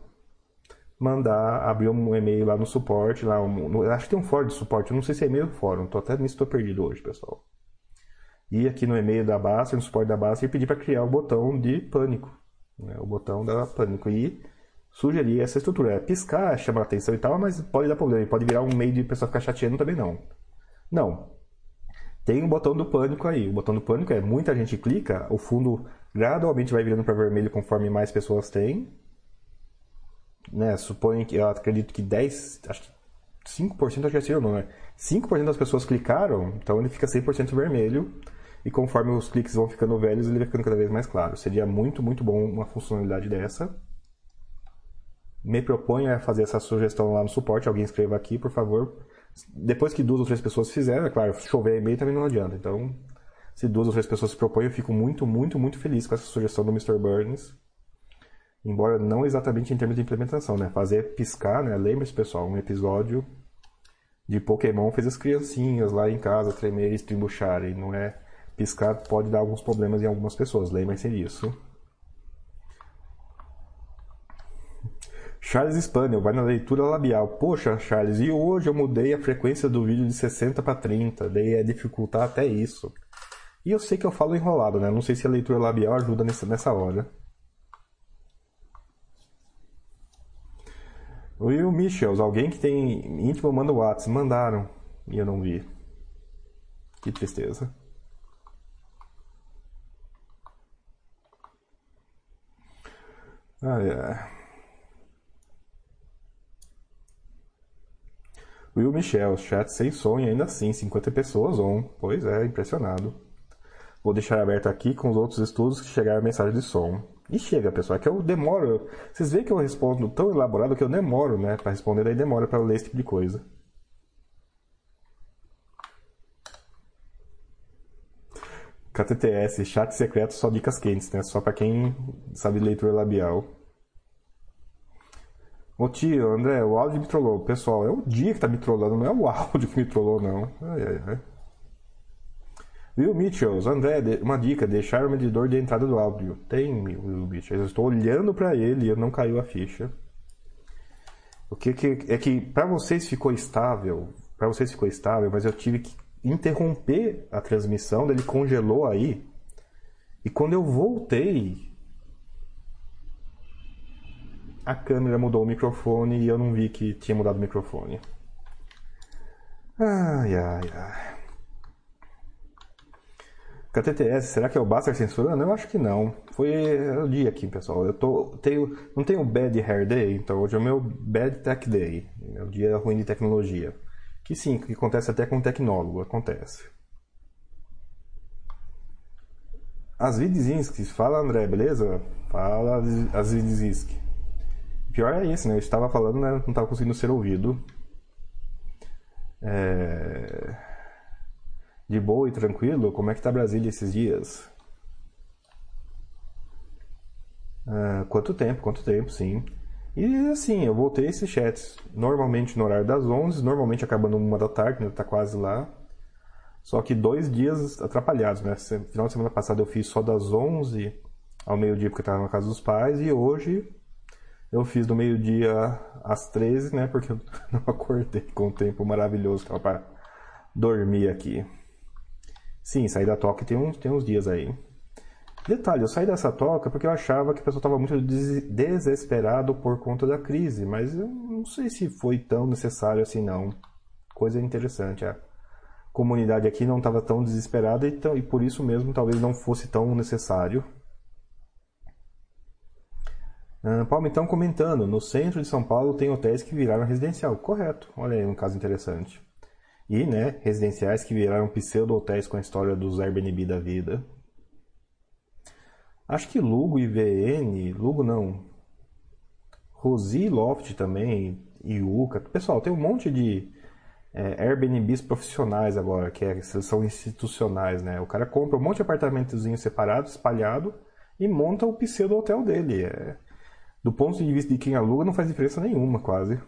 A: mandar, abrir um e-mail lá no suporte, lá um, no, acho que tem um fórum de suporte, não sei se é e-mail ou fórum, tô até nisso tô perdido hoje, pessoal. E aqui no e-mail da Basta, no suporte da Basta, e pedir para criar o botão de pânico, né, o botão da pânico. E sugerir essa estrutura. É piscar, chamar atenção e tal, mas pode dar problema. Pode virar um meio de pessoa ficar chateando também não. Não. Tem um botão do pânico aí. O botão do pânico é muita gente clica, o fundo gradualmente vai virando para vermelho conforme mais pessoas têm. Né? Suponho que eu acredito que 10, acho que 5% acho que é assim, não, né? 5% das pessoas clicaram, então ele fica 100% vermelho. E conforme os cliques vão ficando velhos, ele vai ficando cada vez mais claro. Seria muito, muito bom uma funcionalidade dessa me proponho a fazer essa sugestão lá no suporte, alguém escreva aqui, por favor. Depois que duas ou três pessoas fizeram, é claro, chover e-mail também não adianta. Então, se duas ou três pessoas se propõem, eu fico muito, muito, muito feliz com essa sugestão do Mr. Burns. Embora não exatamente em termos de implementação, né? Fazer piscar, né? Lembre-se, pessoal, um episódio de Pokémon fez as criancinhas lá em casa tremerem e estribucharem. Não é piscar pode dar alguns problemas em algumas pessoas, lembrem-se disso. Charles Spaniel vai na leitura labial. Poxa, Charles, e hoje eu mudei a frequência do vídeo de 60 para 30, daí é dificultar até isso. E eu sei que eu falo enrolado, né? Não sei se a leitura labial ajuda nessa, nessa hora. Will Michels, alguém que tem íntimo manda o WhatsApp. Mandaram e eu não vi. Que tristeza. Ah, é. Will Michel, chat sem som e ainda assim, 50 pessoas on. Pois é, impressionado. Vou deixar aberto aqui com os outros estudos que chegaram a mensagem de som. E chega, pessoal, é que eu demoro. Vocês veem que eu respondo tão elaborado que eu demoro, né, para responder, daí demora para ler esse tipo de coisa. KTTS, chat secreto, só dicas quentes, né? Só para quem sabe leitura labial. Ô tio, André, o áudio me trollou. Pessoal, é o dia que tá me trollando, não é o áudio que me trollou, não. Ai, ai, ai. Will Mitchells, André, uma dica, deixar o medidor de entrada do áudio. Tem, Will Mitchells, eu estou olhando para ele e não caiu a ficha. O que, que é que para vocês ficou estável, para vocês ficou estável, mas eu tive que interromper a transmissão, ele congelou aí. E quando eu voltei, a câmera mudou o microfone e eu não vi que tinha mudado o microfone. Ai, ai, ai. KTTS, será que é o Baster censurando? Eu acho que não. Foi o dia aqui, pessoal. Eu tô, tenho, não tenho Bad Hair Day, então hoje é o meu Bad Tech Day. É o dia ruim de tecnologia. Que sim, que acontece até com um tecnólogo, acontece. As Vidzinski, fala André, beleza? Fala as Vidzinski. Pior é isso, né? Eu estava falando, né? Não estava conseguindo ser ouvido. É... De boa e tranquilo, como é que tá Brasília esses dias? Ah, quanto tempo, quanto tempo, sim. E assim, eu voltei esses chats normalmente no horário das 11, normalmente acabando uma da tarde, né? Tá quase lá. Só que dois dias atrapalhados, né? Final de semana passada eu fiz só das 11 ao meio-dia porque eu tava na casa dos pais e hoje eu fiz do meio-dia às 13, né? Porque eu não acordei com o tempo maravilhoso que tava para dormir aqui. Sim, sair da toca tem uns, tem uns dias aí. Detalhe, eu saí dessa toca porque eu achava que o pessoal estava muito desesperado por conta da crise, mas eu não sei se foi tão necessário assim não. Coisa interessante, a comunidade aqui não estava tão desesperada e, e por isso mesmo talvez não fosse tão necessário. Uh, Paulo, então comentando, no centro de São Paulo tem hotéis que viraram residencial. Correto, olha aí um caso interessante. E, né, residenciais que viraram pseudo-hotéis com a história dos Airbnb da vida. Acho que Lugo e VN, Lugo não, Rosi Loft também, Iuca. Pessoal, tem um monte de é, Airbnbs profissionais agora, que é, são institucionais, né? O cara compra um monte de apartamentozinho separado, espalhado, e monta o pseudo-hotel dele. É, do ponto de vista de quem aluga, não faz diferença nenhuma, quase.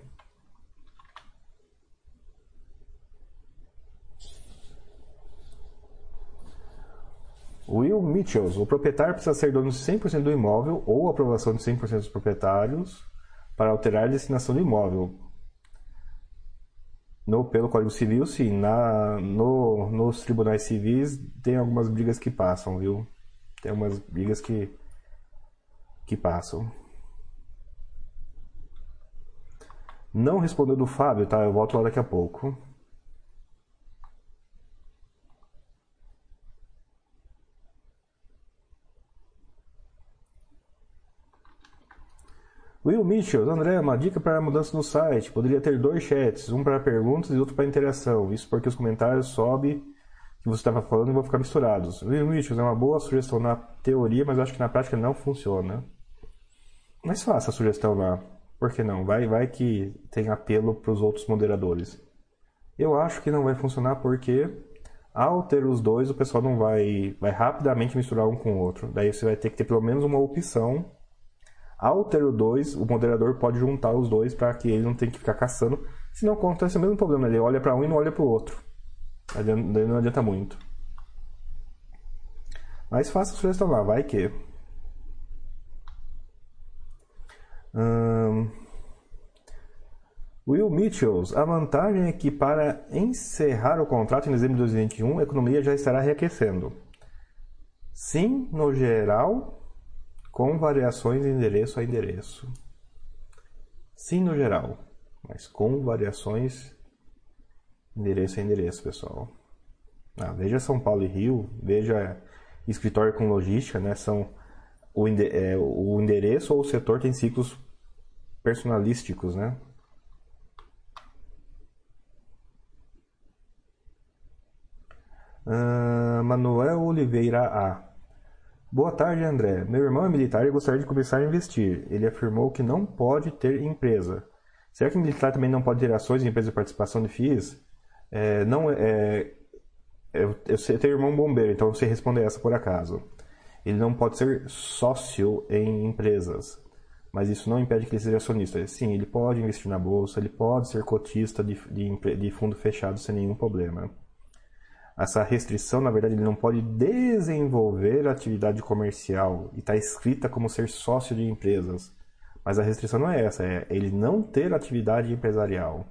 A: Will Mitchells, o proprietário precisa ser dono de 100% do imóvel ou aprovação de 100% dos proprietários para alterar a destinação do imóvel. No, pelo Código Civil, sim. Na, no, nos tribunais civis tem algumas brigas que passam, viu? Tem umas brigas que, que passam. Não respondeu do Fábio, tá? Eu volto lá daqui a pouco. Will Mitchell, André, uma dica para a mudança no site. Poderia ter dois chats, um para perguntas e outro para interação. Isso porque os comentários sobem que você estava falando e vão ficar misturados. Will Mitchell é uma boa sugestão na teoria, mas acho que na prática não funciona. Mas faça a sugestão lá. Por que não? Vai, vai que tem apelo para os outros moderadores. Eu acho que não vai funcionar porque ao ter os dois, o pessoal não vai, vai rapidamente misturar um com o outro. Daí você vai ter que ter pelo menos uma opção ao ter o 2, o moderador pode juntar os dois para que ele não tenha que ficar caçando. Senão acontece o mesmo problema, ele olha para um e não olha para o outro. Daí não adianta muito. Mas faça a sugestão lá, vai que. Hum... Will Mitchells, a vantagem é que para encerrar o contrato em dezembro de 2021, a economia já estará reaquecendo. Sim, no geral, com variações de endereço a endereço. Sim, no geral, mas com variações endereço a endereço, pessoal. Ah, veja São Paulo e Rio, veja escritório com logística, né? São o, é, o endereço ou o setor tem ciclos personalísticos, né? Uh, Manuel Oliveira A. Boa tarde, André. Meu irmão é militar e gostaria de começar a investir. Ele afirmou que não pode ter empresa. Será que militar também não pode ter ações em empresa de participação de FIIs? É, não, é, eu, eu, eu tenho irmão bombeiro, então eu sei responder essa por acaso. Ele não pode ser sócio em empresas, mas isso não impede que ele seja acionista. Sim, ele pode investir na bolsa, ele pode ser cotista de, de, de fundo fechado sem nenhum problema essa restrição, na verdade, ele não pode desenvolver atividade comercial e está escrita como ser sócio de empresas. Mas a restrição não é essa, é ele não ter atividade empresarial.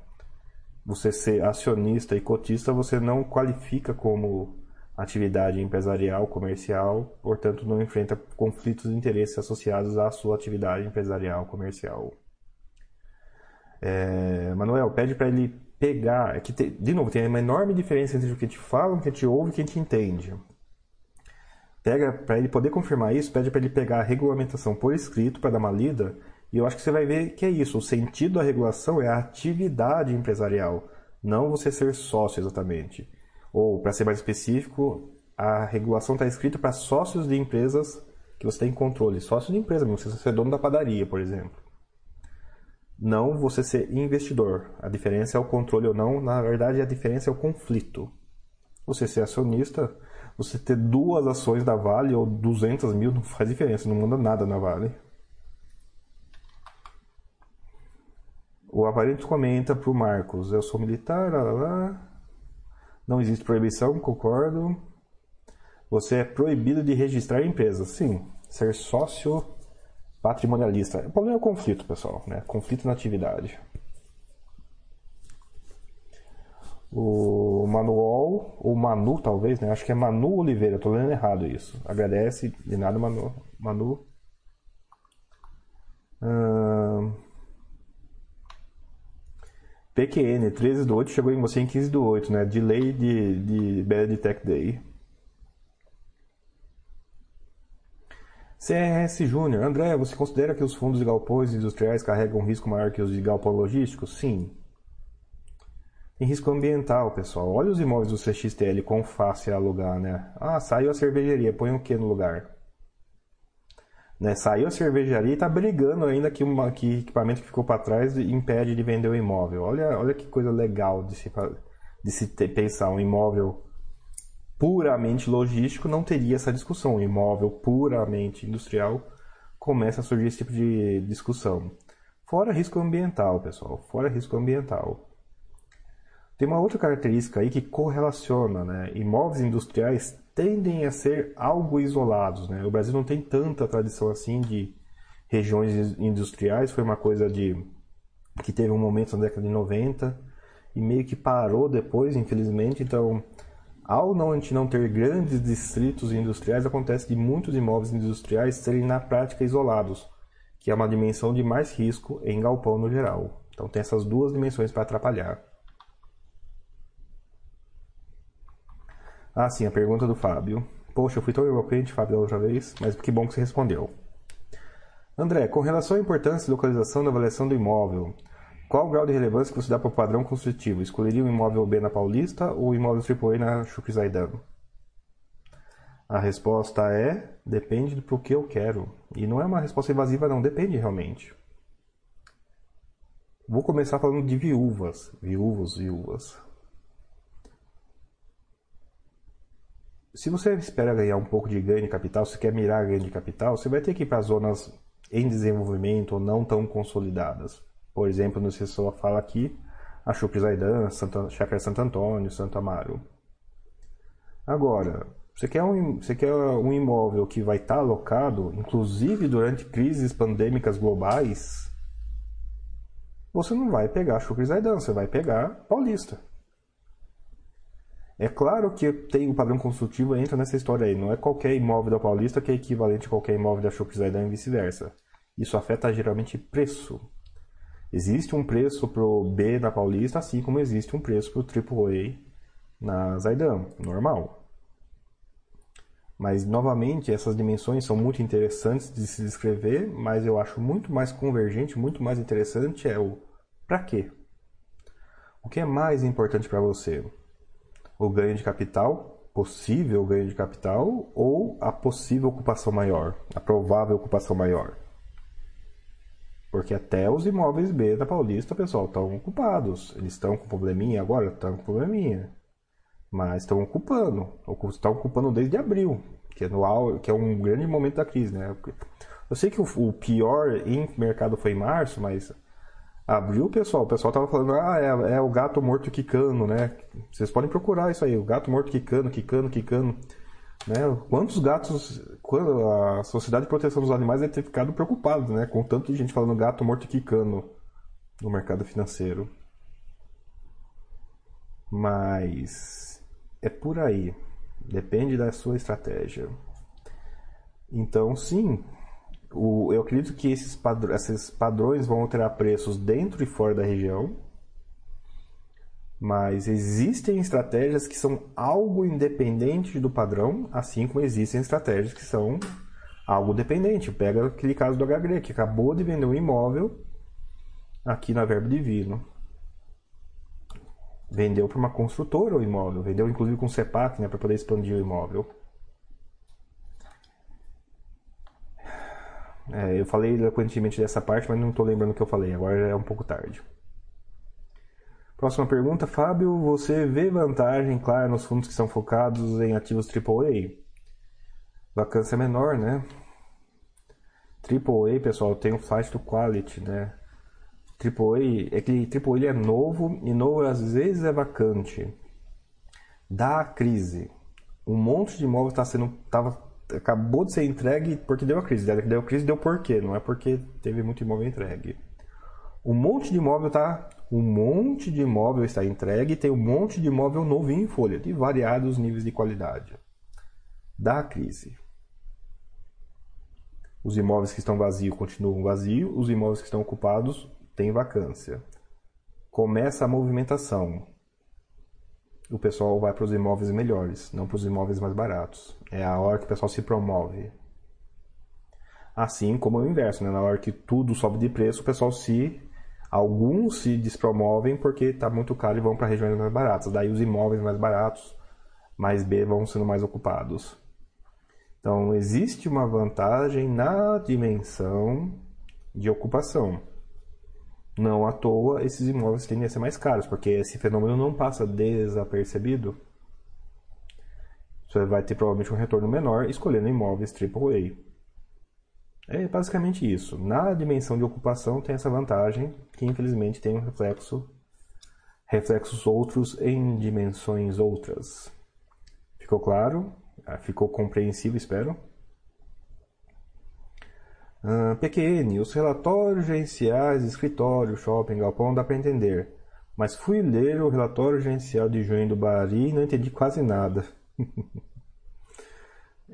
A: você ser acionista e cotista, você não qualifica como atividade empresarial, comercial, portanto não enfrenta conflitos de interesse associados à sua atividade empresarial, comercial. É, Manuel, pede para ele pegar, é que te, de novo, tem uma enorme diferença entre o que te falam, o que te ouve e o que te entende. Pega para ele poder confirmar isso, pede para ele pegar a regulamentação por escrito para dar uma lida, e eu acho que você vai ver que é isso. O sentido da regulação é a atividade empresarial, não você ser sócio exatamente. Ou, para ser mais específico, a regulação está escrita para sócios de empresas que você tem controle. Sócio de empresa, não precisa ser dono da padaria, por exemplo. Não você ser investidor. A diferença é o controle ou não. Na verdade, a diferença é o conflito. Você ser acionista, você ter duas ações da Vale ou 200 mil não faz diferença, não muda nada na Vale. O aparente comenta para o Marcos: Eu sou militar, lá, lá, lá. não existe proibição, concordo. Você é proibido de registrar empresas. Sim, ser sócio patrimonialista. O problema é o conflito, pessoal, né? Conflito na atividade. O Manuel, ou Manu talvez, né? Acho que é Manu Oliveira, tô lendo errado isso. Agradece, de nada, Manu. Manu. PQN, 13 do 8, chegou em você em 15 do 8, né? Delay de, de Bad Tech Day. CRS Júnior. André, você considera que os fundos de galpões industriais carregam um risco maior que os de galpão logístico? Sim. Tem risco ambiental, pessoal. Olha os imóveis do CXTL com fácil alugar, né? Ah, saiu a cervejaria, põe o que no lugar? Né? Saiu a cervejaria e está brigando ainda que, uma, que equipamento que ficou para trás impede de vender o imóvel. Olha, olha que coisa legal de se, de se ter, pensar um imóvel puramente logístico não teria essa discussão. Um imóvel puramente industrial começa a surgir esse tipo de discussão. Fora risco ambiental, pessoal. Fora risco ambiental. Tem uma outra característica aí que correlaciona, né? Imóveis industriais tendem a ser algo isolados, né? O Brasil não tem tanta tradição assim de regiões industriais, foi uma coisa de que teve um momento na década de 90 e meio que parou depois, infelizmente. Então, ao não, a gente não ter grandes distritos industriais, acontece de muitos imóveis industriais serem na prática isolados, que é uma dimensão de mais risco em galpão no geral. Então tem essas duas dimensões para atrapalhar. Ah, sim, a pergunta do Fábio. Poxa, eu fui tão eloquente, Fábio, da outra vez, mas que bom que você respondeu. André, com relação à importância e localização da avaliação do imóvel, qual o grau de relevância que você dá para o padrão construtivo? Escolheria um imóvel B na Paulista ou um imóvel AAA na Chucrizaidan? A resposta é: depende do que eu quero. E não é uma resposta evasiva, não, depende realmente. Vou começar falando de viúvas. Viúvos, viúvas. Se você espera ganhar um pouco de ganho de capital, se quer mirar ganho de capital, você vai ter que ir para zonas em desenvolvimento ou não tão consolidadas. Por exemplo, no Cessou fala aqui a Chup Zaidan, Santa, Chácara Santo Antônio, Santo Amaro. Agora, você quer um, você quer um imóvel que vai estar alocado, inclusive durante crises pandêmicas globais, você não vai pegar Chucre Zaidan, você vai pegar Paulista. É claro que tem o padrão construtivo entra nessa história aí. Não é qualquer imóvel da Paulista que é equivalente a qualquer imóvel da Chucre Zaidan e vice-versa. Isso afeta geralmente preço. Existe um preço para o B na Paulista, assim como existe um preço para o AAA na Zaidan, normal. Mas, novamente, essas dimensões são muito interessantes de se descrever, mas eu acho muito mais convergente, muito mais interessante é o para quê? O que é mais importante para você? O ganho de capital, possível ganho de capital, ou a possível ocupação maior, a provável ocupação maior? Porque até os imóveis B da Paulista, pessoal, estão ocupados. Eles estão com probleminha agora? Estão com probleminha. Mas estão ocupando. Estão ocupando desde abril, que é, no, que é um grande momento da crise, né? Eu sei que o, o pior em mercado foi em março, mas abril, pessoal, o pessoal tava falando, ah, é, é o gato morto quicando, né? Vocês podem procurar isso aí, o gato morto quicando, quicando, quicando. Né? Quantos gatos, quando a Sociedade de Proteção dos Animais deve ter ficado preocupada, né? Com tanto de gente falando gato morto quicando no mercado financeiro. Mas é por aí. Depende da sua estratégia. Então, sim, o, eu acredito que esses, padr esses padrões vão alterar preços dentro e fora da região. Mas existem estratégias que são algo independente do padrão, assim como existem estratégias que são algo dependente. Pega aquele caso do HG, que acabou de vender um imóvel aqui na Verbo Divino. Vendeu para uma construtora o imóvel, vendeu inclusive com CEPAC né, para poder expandir o imóvel. É, eu falei eloquentemente dessa parte, mas não estou lembrando o que eu falei, agora é um pouco tarde. Próxima pergunta, Fábio, você vê vantagem, claro, nos fundos que são focados em ativos AAA? Vacância menor, né? AAA, pessoal, tem o flash do Quality, né? AAA, é que AAA é novo e novo às vezes é vacante. Da crise, um monte de imóvel está sendo, tava acabou de ser entregue porque deu a crise. Deu a crise, deu por quê? Não é porque teve muito imóvel entregue. Um monte de imóvel tá, um monte de imóvel está entregue e tem um monte de imóvel novinho em folha, de variados níveis de qualidade. Da crise. Os imóveis que estão vazios continuam vazios, os imóveis que estão ocupados têm vacância. Começa a movimentação o pessoal vai para os imóveis melhores, não para os imóveis mais baratos. É a hora que o pessoal se promove. Assim como o inverso, né? na hora que tudo sobe de preço, o pessoal se. Alguns se despromovem porque está muito caro e vão para regiões mais baratas. Daí os imóveis mais baratos, mais B, vão sendo mais ocupados. Então existe uma vantagem na dimensão de ocupação. Não à toa, esses imóveis tendem a ser mais caros, porque esse fenômeno não passa desapercebido. Você vai ter provavelmente um retorno menor escolhendo imóveis AAA. É basicamente isso. Na dimensão de ocupação tem essa vantagem, que infelizmente tem um reflexo, reflexos outros em dimensões outras. Ficou claro? Ah, ficou compreensível, espero? Uh, PQN, os relatórios gerenciais, escritório, shopping, galpão dá para entender. Mas fui ler o relatório gerencial de junho do Bari e não entendi quase nada.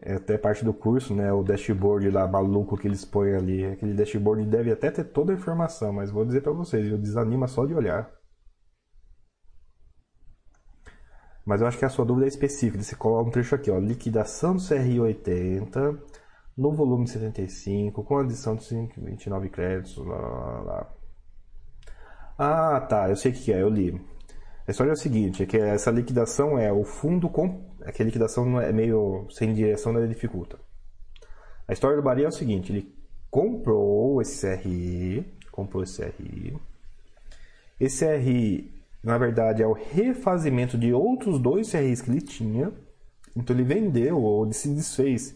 A: é até parte do curso, né? O dashboard lá maluco que eles põem ali. Aquele dashboard deve até ter toda a informação, mas vou dizer para vocês, eu desanima só de olhar. Mas eu acho que a sua dúvida é específica. Você coloca um trecho aqui, ó. Liquidação do CRI 80 no volume 75, com adição de 29 créditos, lá, lá, lá. Ah, tá, eu sei o que é, eu li. A história é o seguinte, é que essa liquidação é o fundo com... Que a liquidação é meio sem direção, ela dificulta. A história do Bahia é o seguinte, ele comprou esse CRI, comprou esse CRI. Esse CRI, na verdade, é o refazimento de outros dois CRIs que ele tinha. Então ele vendeu ou se desfez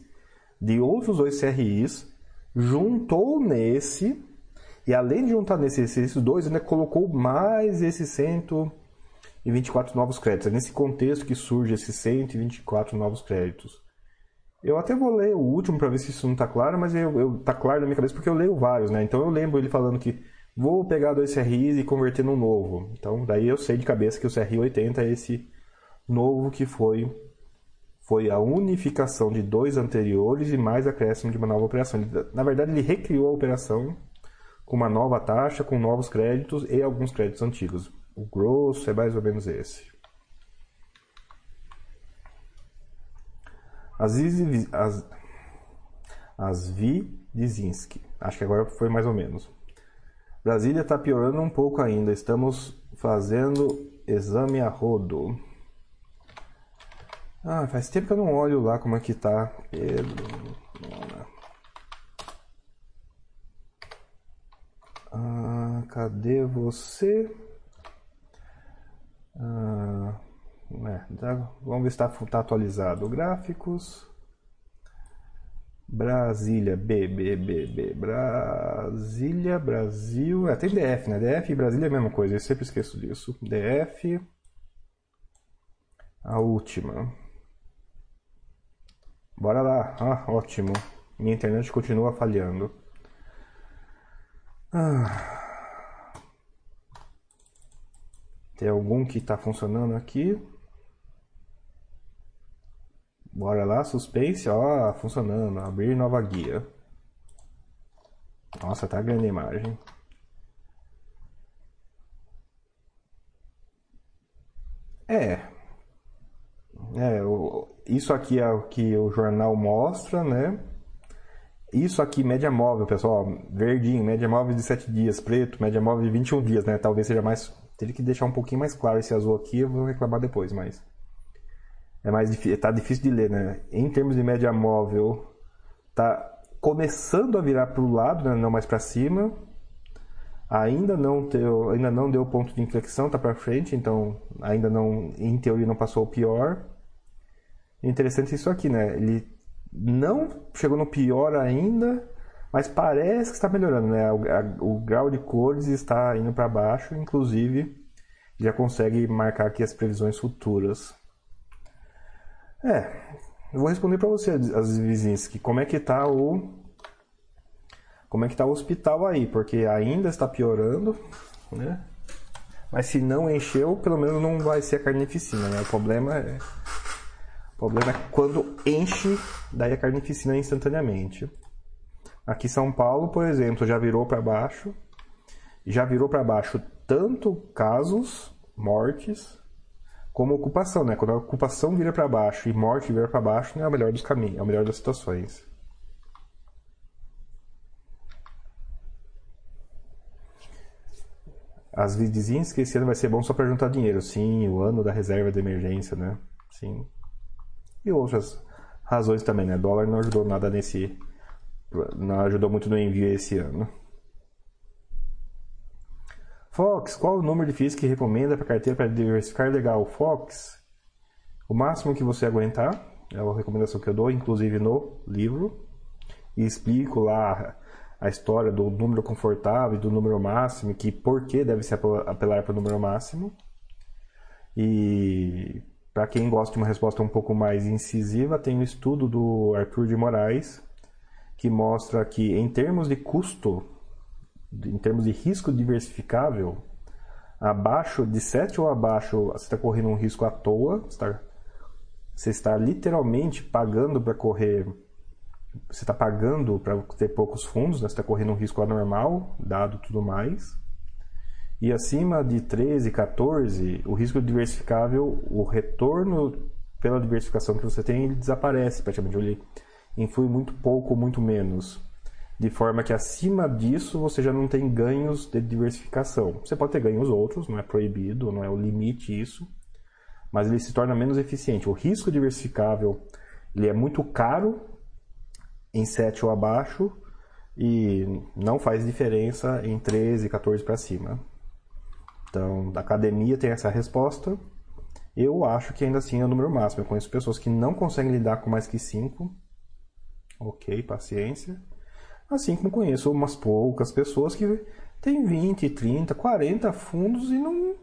A: de outros dois CRIs, juntou nesse, e além de juntar nesse, esses dois, ainda colocou mais esses 124 novos créditos. É nesse contexto que surge esses 124 novos créditos. Eu até vou ler o último para ver se isso não está claro, mas eu, eu, tá claro na minha cabeça porque eu leio vários, né? Então eu lembro ele falando que vou pegar dois CRIs e converter num novo. Então daí eu sei de cabeça que o CRI 80 é esse novo que foi foi a unificação de dois anteriores e mais acréscimo de uma nova operação. Na verdade, ele recriou a operação com uma nova taxa, com novos créditos e alguns créditos antigos. O grosso é mais ou menos esse. As, as, as Vizinski. Acho que agora foi mais ou menos. Brasília está piorando um pouco ainda. Estamos fazendo exame a rodo. Ah, faz tempo que eu não olho lá como é que tá. Pedro. Ah, cadê você? Ah, é, tá, vamos ver se está tá atualizado. Gráficos. Brasília, B, B, B, B. Brasília, Brasil. É, tem DF, né? DF e Brasília é a mesma coisa, eu sempre esqueço disso. DF. A última. Bora lá. Ah, ótimo. Minha internet continua falhando. Ah. Tem algum que está funcionando aqui? Bora lá, suspense, ó, funcionando. Abrir nova guia. Nossa, tá grande a imagem. É. É, o, isso aqui é o que o jornal mostra, né? Isso aqui, média móvel, pessoal, verdinho, média móvel de 7 dias, preto, média móvel de 21 dias, né? Talvez seja mais. Teria que deixar um pouquinho mais claro esse azul aqui, eu vou reclamar depois, mas. É mais difícil, tá difícil de ler, né? Em termos de média móvel, tá começando a virar para o lado, né? não mais para cima. Ainda não deu, ainda não deu ponto de inflexão, tá para frente, então ainda não, em teoria, não passou o pior. Interessante isso aqui, né? Ele não chegou no pior ainda, mas parece que está melhorando, né? O, a, o grau de cores está indo para baixo, inclusive já consegue marcar aqui as previsões futuras. É, eu vou responder para você, as vizinhas, que como é que tá o como é que tá o hospital aí, porque ainda está piorando, né? Mas se não encheu, pelo menos não vai ser a carnificina, né? O problema é o problema é quando enche, daí a carnificina instantaneamente. Aqui São Paulo, por exemplo, já virou para baixo. Já virou para baixo tanto casos, mortes, como ocupação, né? Quando a ocupação vira para baixo e morte vira para baixo, é o melhor dos caminhos, é o melhor das situações. As vizinhas que esse ano vai ser bom só para juntar dinheiro. Sim, o ano da reserva de emergência, né? Sim e outras razões também, né? Dólar não ajudou nada nesse. Não ajudou muito no envio esse ano. Fox, qual o número de FIIs que recomenda para carteira para diversificar legal? Fox, o máximo que você aguentar, é a recomendação que eu dou, inclusive no livro, e explico lá a história do número confortável e do número máximo, que por que deve se apelar para o número máximo. E para quem gosta de uma resposta um pouco mais incisiva, tem um estudo do Arthur de Moraes que mostra que em termos de custo, em termos de risco diversificável, abaixo de 7 ou abaixo, você está correndo um risco à toa, você está, você está literalmente pagando para correr, você está pagando para ter poucos fundos, né? você está correndo um risco anormal, dado tudo mais. E acima de 13, 14, o risco diversificável, o retorno pela diversificação que você tem, ele desaparece praticamente. Influi muito pouco, muito menos. De forma que acima disso você já não tem ganhos de diversificação. Você pode ter ganhos outros, não é proibido, não é o limite isso, mas ele se torna menos eficiente. O risco diversificável ele é muito caro em 7 ou abaixo e não faz diferença em 13, 14 para cima. Então, a academia tem essa resposta. Eu acho que ainda assim é o número máximo. Eu conheço pessoas que não conseguem lidar com mais que 5. Ok, paciência. Assim como conheço umas poucas pessoas que têm 20, 30, 40 fundos e não,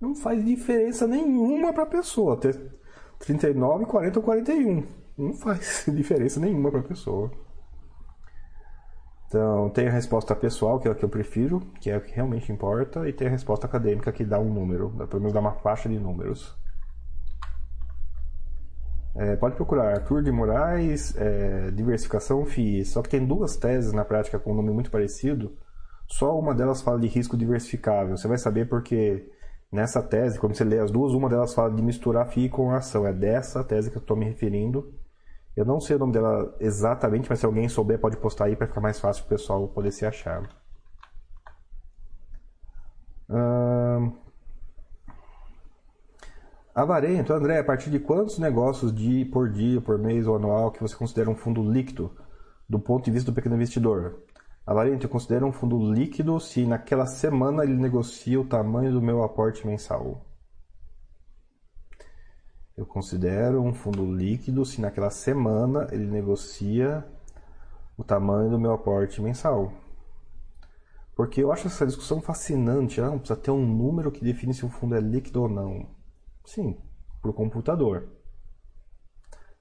A: não faz diferença nenhuma para a pessoa. Ter 39, 40 ou 41. Não faz diferença nenhuma para a pessoa. Então, tem a resposta pessoal, que é o que eu prefiro, que é o que realmente importa, e tem a resposta acadêmica, que dá um número, pelo menos dá uma faixa de números. É, pode procurar Arthur de Moraes, é, diversificação FII. Só que tem duas teses na prática com um nome muito parecido. Só uma delas fala de risco diversificável. Você vai saber porque nessa tese, quando você lê as duas, uma delas fala de misturar FII com ação. É dessa tese que eu estou me referindo. Eu não sei o nome dela exatamente, mas se alguém souber pode postar aí para ficar mais fácil para o pessoal poder se achar. Hum... Avarento, André, a partir de quantos negócios de por dia, por mês ou anual que você considera um fundo líquido do ponto de vista do pequeno investidor? Avarento, eu considero um fundo líquido se naquela semana ele negocia o tamanho do meu aporte mensal. Eu considero um fundo líquido se naquela semana ele negocia o tamanho do meu aporte mensal. Porque eu acho essa discussão fascinante. Ah, precisa ter um número que define se o fundo é líquido ou não. Sim, o computador.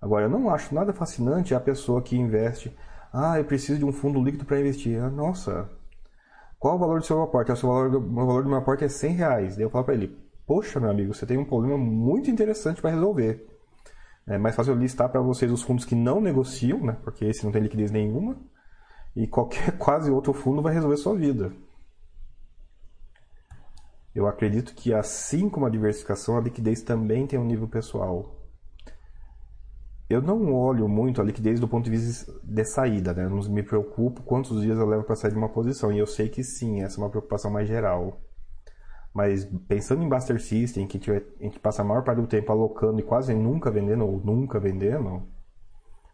A: Agora, eu não acho nada fascinante a pessoa que investe. Ah, eu preciso de um fundo líquido para investir. Ah, nossa, Qual o valor do seu aporte? O seu valor do, o valor do meu aporte é 100 reais. Daí eu falo para ele, poxa, meu amigo, você tem um problema muito interessante para resolver. É mais fácil eu listar para vocês os fundos que não negociam, né? Porque esse não tem liquidez nenhuma. E qualquer quase outro fundo vai resolver sua vida. Eu acredito que assim como a diversificação, a liquidez também tem um nível pessoal. Eu não olho muito a liquidez do ponto de vista de saída, né? Eu não me preocupo quantos dias eu levo para sair de uma posição. E eu sei que sim, essa é uma preocupação mais geral. Mas pensando em Buster System, que a gente passa a maior parte do tempo alocando e quase nunca vendendo ou nunca vendendo,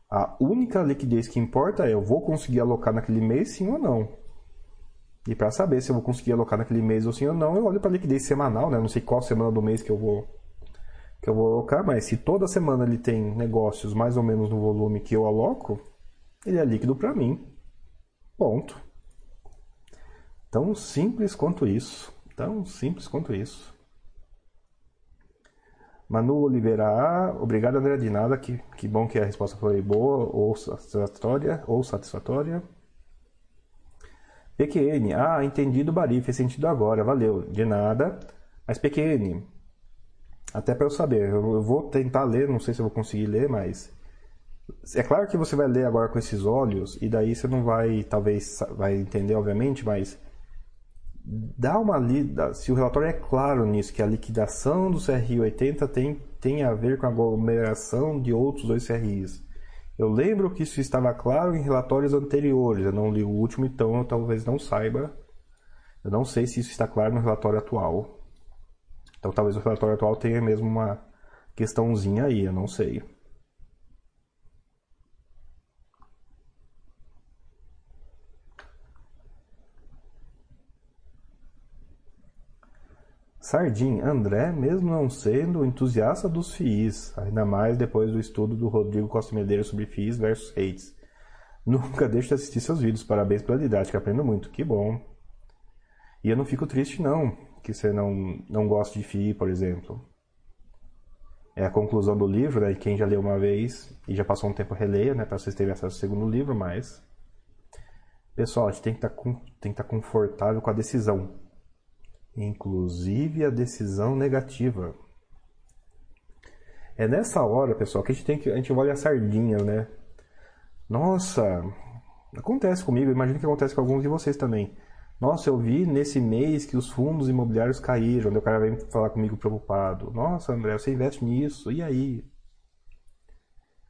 A: a única liquidez que importa é eu vou conseguir alocar naquele mês sim ou não. E para saber se eu vou conseguir alocar naquele mês ou sim ou não, eu olho para a liquidez semanal, né? Não sei qual semana do mês que eu vou que eu vou alocar, mas se toda semana ele tem negócios mais ou menos no volume que eu aloco, ele é líquido para mim. Ponto. Tão simples quanto isso. Tão simples quanto isso. Manu Oliveira A, obrigado André de nada, que, que bom que a resposta foi boa ou satisfatória, ou satisfatória. PQN, ah, entendi do Bari, fez sentido agora, valeu, de nada. Mas PQN, até para eu saber, eu vou tentar ler, não sei se eu vou conseguir ler, mas é claro que você vai ler agora com esses olhos e daí você não vai, talvez, vai entender, obviamente, mas dá uma lida, se o relatório é claro nisso, que a liquidação do CRI 80 tem, tem a ver com a aglomeração de outros dois CRIs. Eu lembro que isso estava claro em relatórios anteriores, eu não li o último, então eu talvez não saiba. Eu não sei se isso está claro no relatório atual. Então talvez o relatório atual tenha mesmo uma questãozinha aí, eu não sei. Sardim, André, mesmo não sendo entusiasta dos FIIs, ainda mais depois do estudo do Rodrigo Costa Medeiros sobre FIIs versus REITs. Nunca deixo de assistir seus vídeos, parabéns pela didática, aprendo muito, que bom. E eu não fico triste não, que você não, não gosta de FII, por exemplo. É a conclusão do livro, né? Quem já leu uma vez e já passou um tempo releia, né? Para vocês terem acesso ao segundo livro, mas... Pessoal, a gente tem que tá estar tá confortável com a decisão inclusive a decisão negativa. É nessa hora, pessoal, que a gente tem que a gente olha a sardinha, né? Nossa, acontece comigo, imagino que acontece com alguns de vocês também. Nossa, eu vi nesse mês que os fundos imobiliários caíram. o cara vem falar comigo preocupado. Nossa, André, você investe nisso, e aí?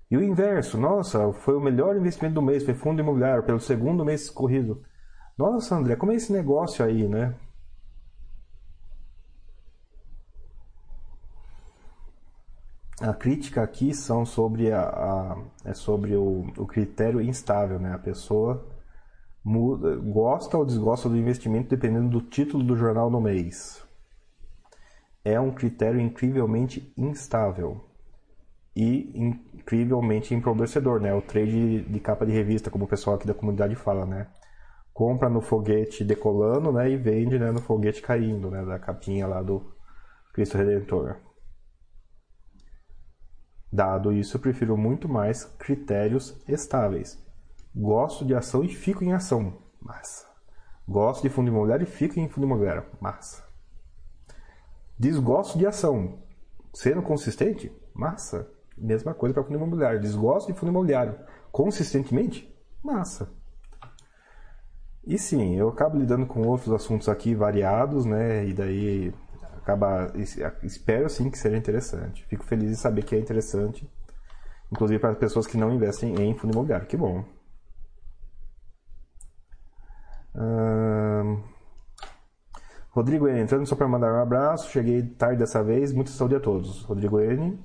A: E o inverso, nossa, foi o melhor investimento do mês, foi fundo imobiliário, pelo segundo mês corrido. Nossa, André, como é esse negócio aí, né? A crítica aqui são sobre a, a é sobre o, o, critério instável, né? A pessoa muda, gosta ou desgosta do investimento dependendo do título do jornal no mês. É um critério incrivelmente instável e incrivelmente empobrecedor, né? O trade de capa de revista, como o pessoal aqui da comunidade fala, né? Compra no foguete decolando, né? E vende né, no foguete caindo, né? Da capinha lá do Cristo Redentor. Dado isso, eu prefiro muito mais critérios estáveis. Gosto de ação e fico em ação. Massa. Gosto de fundo imobiliário e fico em fundo imobiliário. Massa. Desgosto de ação. Sendo consistente? Massa. Mesma coisa para fundo imobiliário. Desgosto de fundo imobiliário. Consistentemente? Massa. E sim, eu acabo lidando com outros assuntos aqui variados, né? E daí espero sim que seja interessante. Fico feliz de saber que é interessante, inclusive para as pessoas que não investem em fundo imobiliário. Que bom. Hum... Rodrigo N, entrando só para mandar um abraço. Cheguei tarde dessa vez. Muita saúde a todos. Rodrigo N,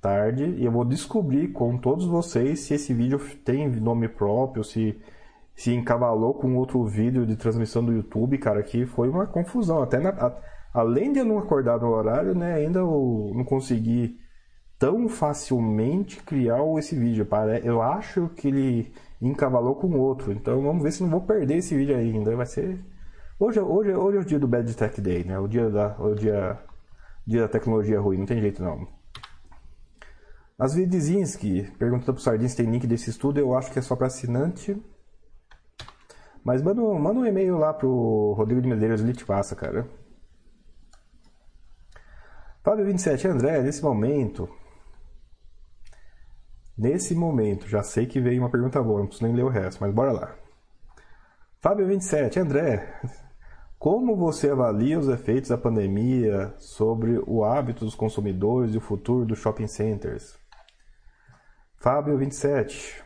A: tarde. E eu vou descobrir com todos vocês se esse vídeo tem nome próprio, se se encavalou com outro vídeo de transmissão do YouTube, cara, que foi uma confusão. Até na, além de eu não acordar no horário, né, ainda eu não consegui tão facilmente criar esse vídeo. Eu acho que ele encavalou com outro. Então vamos ver se não vou perder esse vídeo ainda. Vai ser. Hoje, hoje, hoje é o dia do Bad Tech Day, né? O dia da, o dia, dia da tecnologia ruim, não tem jeito não. As Vidzinski, perguntando pro Sardin se tem link desse estudo, eu acho que é só para assinante. Mas manda, manda um e-mail lá pro Rodrigo de Medeiros Litvassa, cara. Fábio 27, André, nesse momento. Nesse momento, já sei que veio uma pergunta boa, não preciso nem ler o resto, mas bora lá. Fábio 27, André, como você avalia os efeitos da pandemia sobre o hábito dos consumidores e o futuro dos shopping centers? Fábio 27.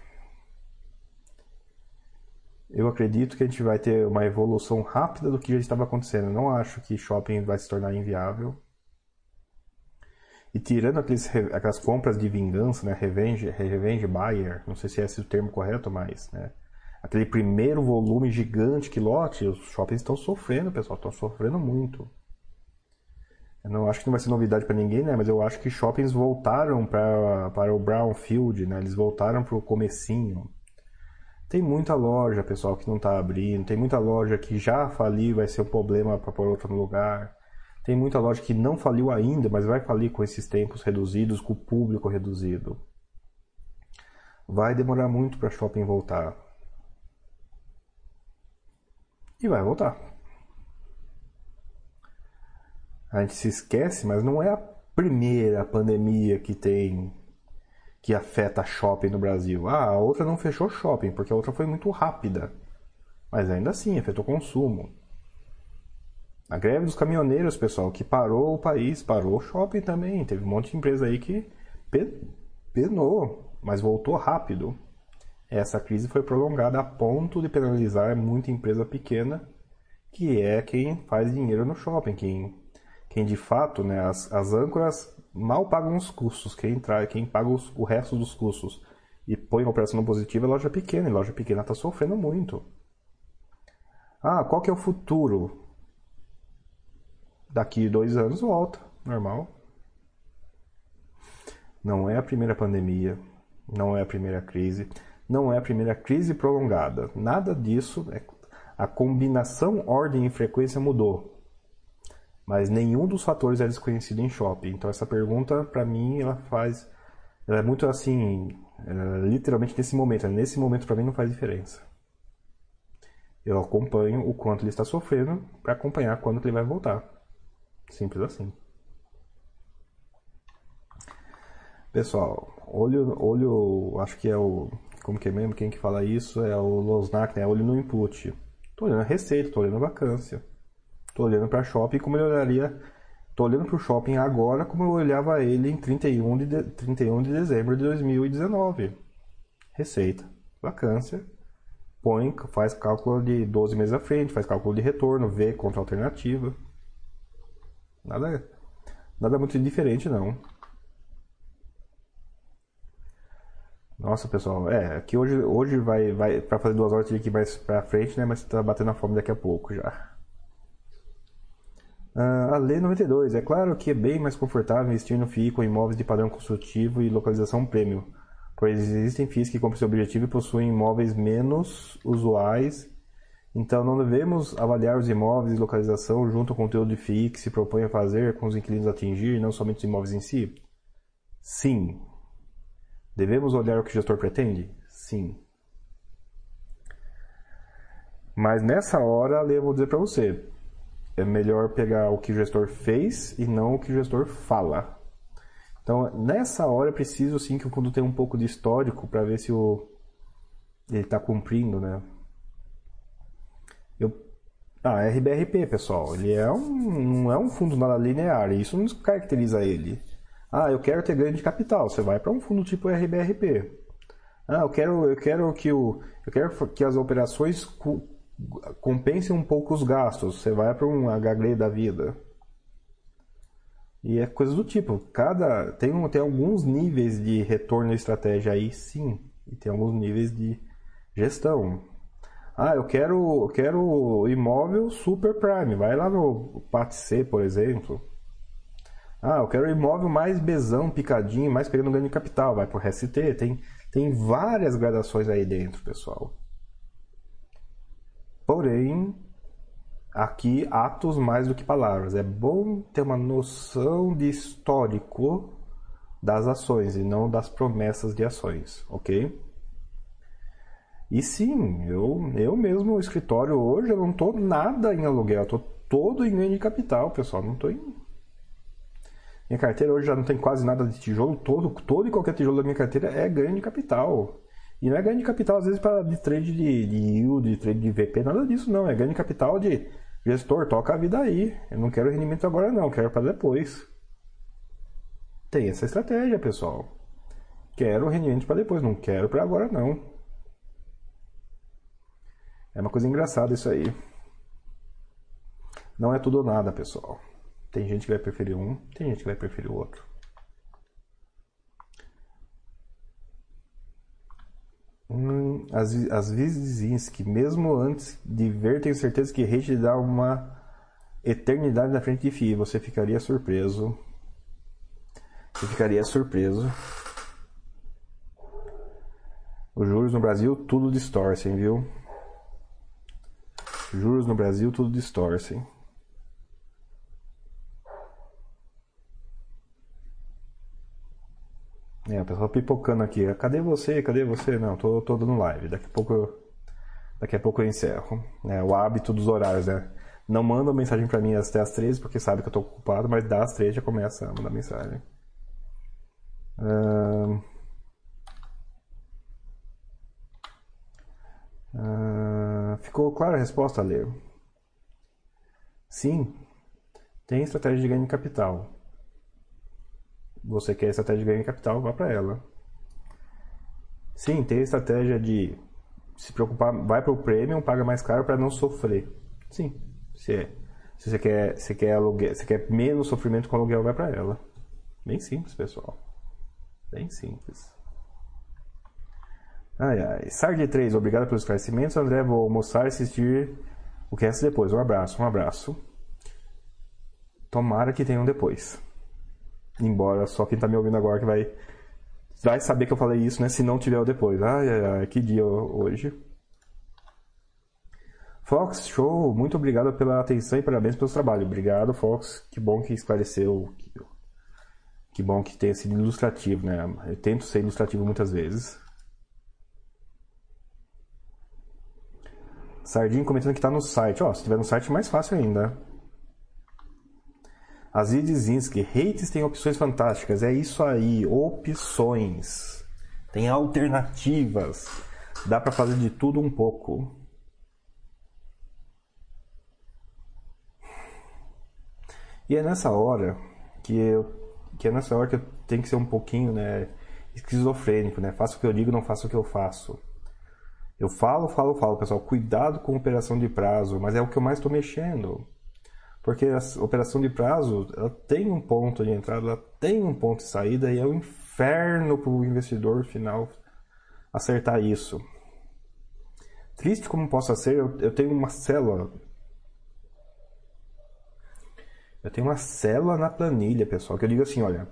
A: Eu acredito que a gente vai ter uma evolução rápida do que já estava acontecendo. Eu não acho que shopping vai se tornar inviável. E tirando aqueles, aquelas compras de vingança, né? Revenge, revenge buyer, não sei se é esse o termo correto, mas, né? aquele primeiro volume gigante que lote, os shoppings estão sofrendo, pessoal, estão sofrendo muito. Eu não acho que não vai ser novidade para ninguém, né? Mas eu acho que shoppings voltaram para para o brownfield, né? Eles voltaram para o comecinho. Tem muita loja, pessoal, que não está abrindo. Tem muita loja que já faliu, vai ser um problema para pôr outra no lugar. Tem muita loja que não faliu ainda, mas vai falir com esses tempos reduzidos, com o público reduzido. Vai demorar muito para shopping voltar e vai voltar. A gente se esquece, mas não é a primeira pandemia que tem que afeta shopping no Brasil. Ah, a outra não fechou shopping, porque a outra foi muito rápida. Mas ainda assim, afetou o consumo. A greve dos caminhoneiros, pessoal, que parou o país, parou o shopping também. Teve um monte de empresa aí que penou, mas voltou rápido essa crise foi prolongada a ponto de penalizar muita empresa pequena, que é quem faz dinheiro no shopping, quem, quem de fato, né, as, as âncoras mal pagam os custos, quem, trai, quem paga os, o resto dos custos e põe a operação positiva é loja pequena, e loja pequena está sofrendo muito. Ah, qual que é o futuro? Daqui dois anos volta, normal. Não é a primeira pandemia, não é a primeira crise não é a primeira crise prolongada. Nada disso. É... A combinação ordem e frequência mudou. Mas nenhum dos fatores é desconhecido em shopping. Então essa pergunta, para mim, ela faz. Ela é muito assim. É literalmente nesse momento. Nesse momento, para mim, não faz diferença. Eu acompanho o quanto ele está sofrendo para acompanhar quando ele vai voltar. Simples assim. Pessoal, olho, olho, acho que é o como que é mesmo? Quem que fala isso é o Losnak, né? Olho no input. Tô olhando a receita, tô olhando a vacância. Tô olhando para shopping como eu olharia. Tô olhando para o shopping agora como eu olhava ele em 31 de, de, 31 de dezembro de 2019. Receita, vacância, põe, faz cálculo de 12 meses à frente, faz cálculo de retorno, vê contra alternativa. Nada, nada muito diferente não. Nossa, pessoal, é, aqui hoje, hoje vai, vai para fazer duas horas aqui mais pra frente, né? Mas tá batendo a fome daqui a pouco já. Uh, a Lei 92. É claro que é bem mais confortável investir no FII com imóveis de padrão construtivo e localização prêmio, pois existem FIIs que cumprem seu objetivo e possuem imóveis menos usuais. Então não devemos avaliar os imóveis e localização junto ao conteúdo de FII que se propõe a fazer com os inquilinos atingir, não somente os imóveis em si? Sim, Devemos olhar o que o gestor pretende? Sim. Mas nessa hora, eu vou dizer para você, é melhor pegar o que o gestor fez e não o que o gestor fala. Então, nessa hora, é preciso sim que o fundo tenha um pouco de histórico para ver se o, ele está cumprindo, né? Ah, RBRP, pessoal, ele é um, não é um fundo nada linear, isso não caracteriza ele. Ah, eu quero ter ganho de capital. Você vai para um fundo tipo RBRP. Ah, eu quero, eu quero que o, eu quero que as operações compensem um pouco os gastos. Você vai para um HG da vida. E é coisa do tipo. Cada tem, um, tem alguns níveis de retorno e estratégia aí, sim. E tem alguns níveis de gestão. Ah, eu quero, quero imóvel super prime. Vai lá no PATC, por exemplo. Ah, eu quero imóvel mais besão, picadinho, mais pegando ganho de capital, vai pro RST. Tem, tem várias gradações aí dentro, pessoal. Porém, aqui atos mais do que palavras. É bom ter uma noção de histórico das ações e não das promessas de ações, ok? E sim, eu, eu mesmo, o escritório hoje, eu não tô nada em aluguel, eu tô todo em ganho de capital, pessoal. Não tô em. Minha carteira hoje já não tem quase nada de tijolo, todo, todo e qualquer tijolo da minha carteira é ganho de capital. E não é ganho de capital, às vezes, para de trade de, de yield, de trade de VP, nada disso não. É ganho de capital de gestor, toca a vida aí. Eu não quero rendimento agora não, quero para depois. Tem essa estratégia, pessoal. Quero rendimento para depois, não quero para agora não. É uma coisa engraçada isso aí. Não é tudo ou nada, pessoal. Tem gente que vai preferir um, tem gente que vai preferir o outro. Hum, as, as vizinhas que mesmo antes de ver, tenho certeza que hate dá uma eternidade na frente de FII. Você ficaria surpreso. Você ficaria surpreso. Os juros no Brasil tudo distorcem, viu? Juros no Brasil tudo distorcem. É, o pessoal pipocando aqui. Cadê você? Cadê você? Não, tô, tô dando live. Daqui a pouco, daqui a pouco eu encerro. É, o hábito dos horários, né? Não manda mensagem para mim até as 13 porque sabe que eu tô ocupado, mas das 13 já começa a mandar mensagem. Uh... Uh... Ficou clara a resposta, Leo? Sim, tem estratégia de ganho de capital você quer estratégia de ganho de capital, vá para ela. Sim, tem estratégia de se preocupar, vai para o premium, paga mais caro para não sofrer. Sim, se, é, se você quer, você quer aluguel, você quer menos sofrimento com aluguel, vai para ela. Bem simples, pessoal. Bem simples. Ai, ai. Sard 3, obrigado pelos esclarecimentos. André, vou almoçar e assistir o que é depois. Um abraço, um abraço. Tomara que tenham depois. Embora só quem tá me ouvindo agora que vai, vai saber que eu falei isso, né? Se não tiver o depois. Ai, ai, ai, que dia hoje. Fox, show! Muito obrigado pela atenção e parabéns pelo trabalho. Obrigado, Fox. Que bom que esclareceu. Que, que bom que tenha sido ilustrativo, né? Eu tento ser ilustrativo muitas vezes. Sardinho comentando que tá no site. Ó, se tiver no site, mais fácil ainda. Aziz Zinski, hates tem opções fantásticas. É isso aí, opções. Tem alternativas. Dá para fazer de tudo um pouco. E é nessa hora que eu que é nessa hora que eu tenho que ser um pouquinho, né, esquizofrênico, né? Faço o que eu digo, não faço o que eu faço. Eu falo, falo, falo, pessoal, cuidado com operação de prazo, mas é o que eu mais estou mexendo. Porque a operação de prazo ela tem um ponto de entrada, ela tem um ponto de saída e é um inferno para o investidor final acertar isso. Triste como possa ser, eu, eu tenho uma célula. Eu tenho uma célula na planilha, pessoal, que eu digo assim, olha,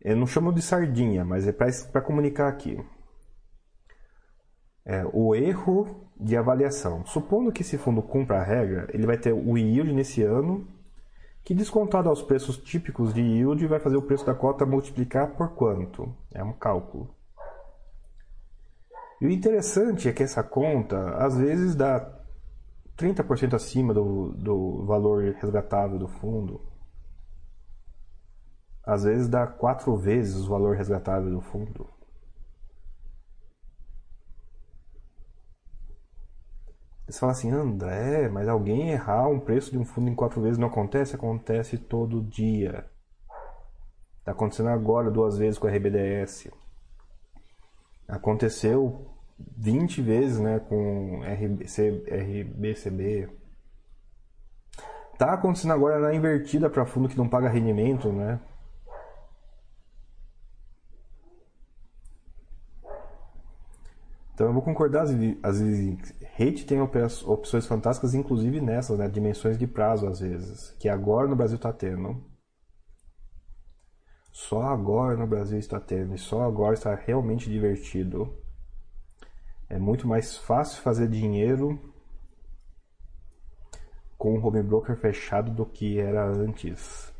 A: eu não chamo de sardinha, mas é para comunicar aqui. É, o erro de avaliação. Supondo que esse fundo cumpra a regra, ele vai ter o yield nesse ano, que descontado aos preços típicos de yield vai fazer o preço da cota multiplicar por quanto? É um cálculo. E o interessante é que essa conta às vezes dá 30% acima do, do valor resgatável do fundo. Às vezes dá quatro vezes o valor resgatável do fundo. Você fala assim, André, mas alguém errar um preço de um fundo em quatro vezes não acontece? Acontece todo dia. Está acontecendo agora duas vezes com a RBDS. Aconteceu 20 vezes né, com RBC, RBCB. Está acontecendo agora na invertida para fundo que não paga rendimento, né? Então eu vou concordar, às vezes, Hate tem opções fantásticas, inclusive nessas, né, dimensões de prazo às vezes, que agora no Brasil está tendo. Só agora no Brasil está tendo, e só agora está realmente divertido. É muito mais fácil fazer dinheiro com o home broker fechado do que era antes.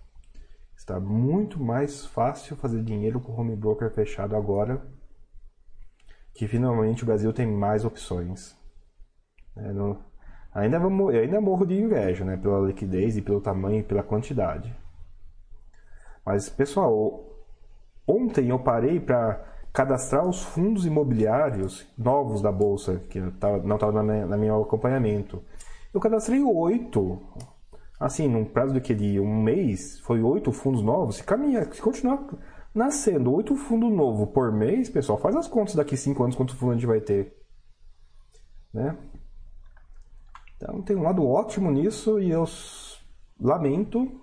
A: Está muito mais fácil fazer dinheiro com o home broker fechado agora que finalmente o Brasil tem mais opções. É, não, ainda, eu ainda morro de inveja, né? Pela liquidez e pelo tamanho e pela quantidade. Mas, pessoal, ontem eu parei para cadastrar os fundos imobiliários novos da Bolsa, que não estava na meu acompanhamento. Eu cadastrei oito. Assim, num prazo de, que, de um mês, foi oito fundos novos. Se caminhar, se continuar nascendo oito fundos novos por mês, pessoal, faz as contas daqui cinco anos quantos fundos a gente vai ter. Né? Então tem um lado ótimo nisso e eu lamento,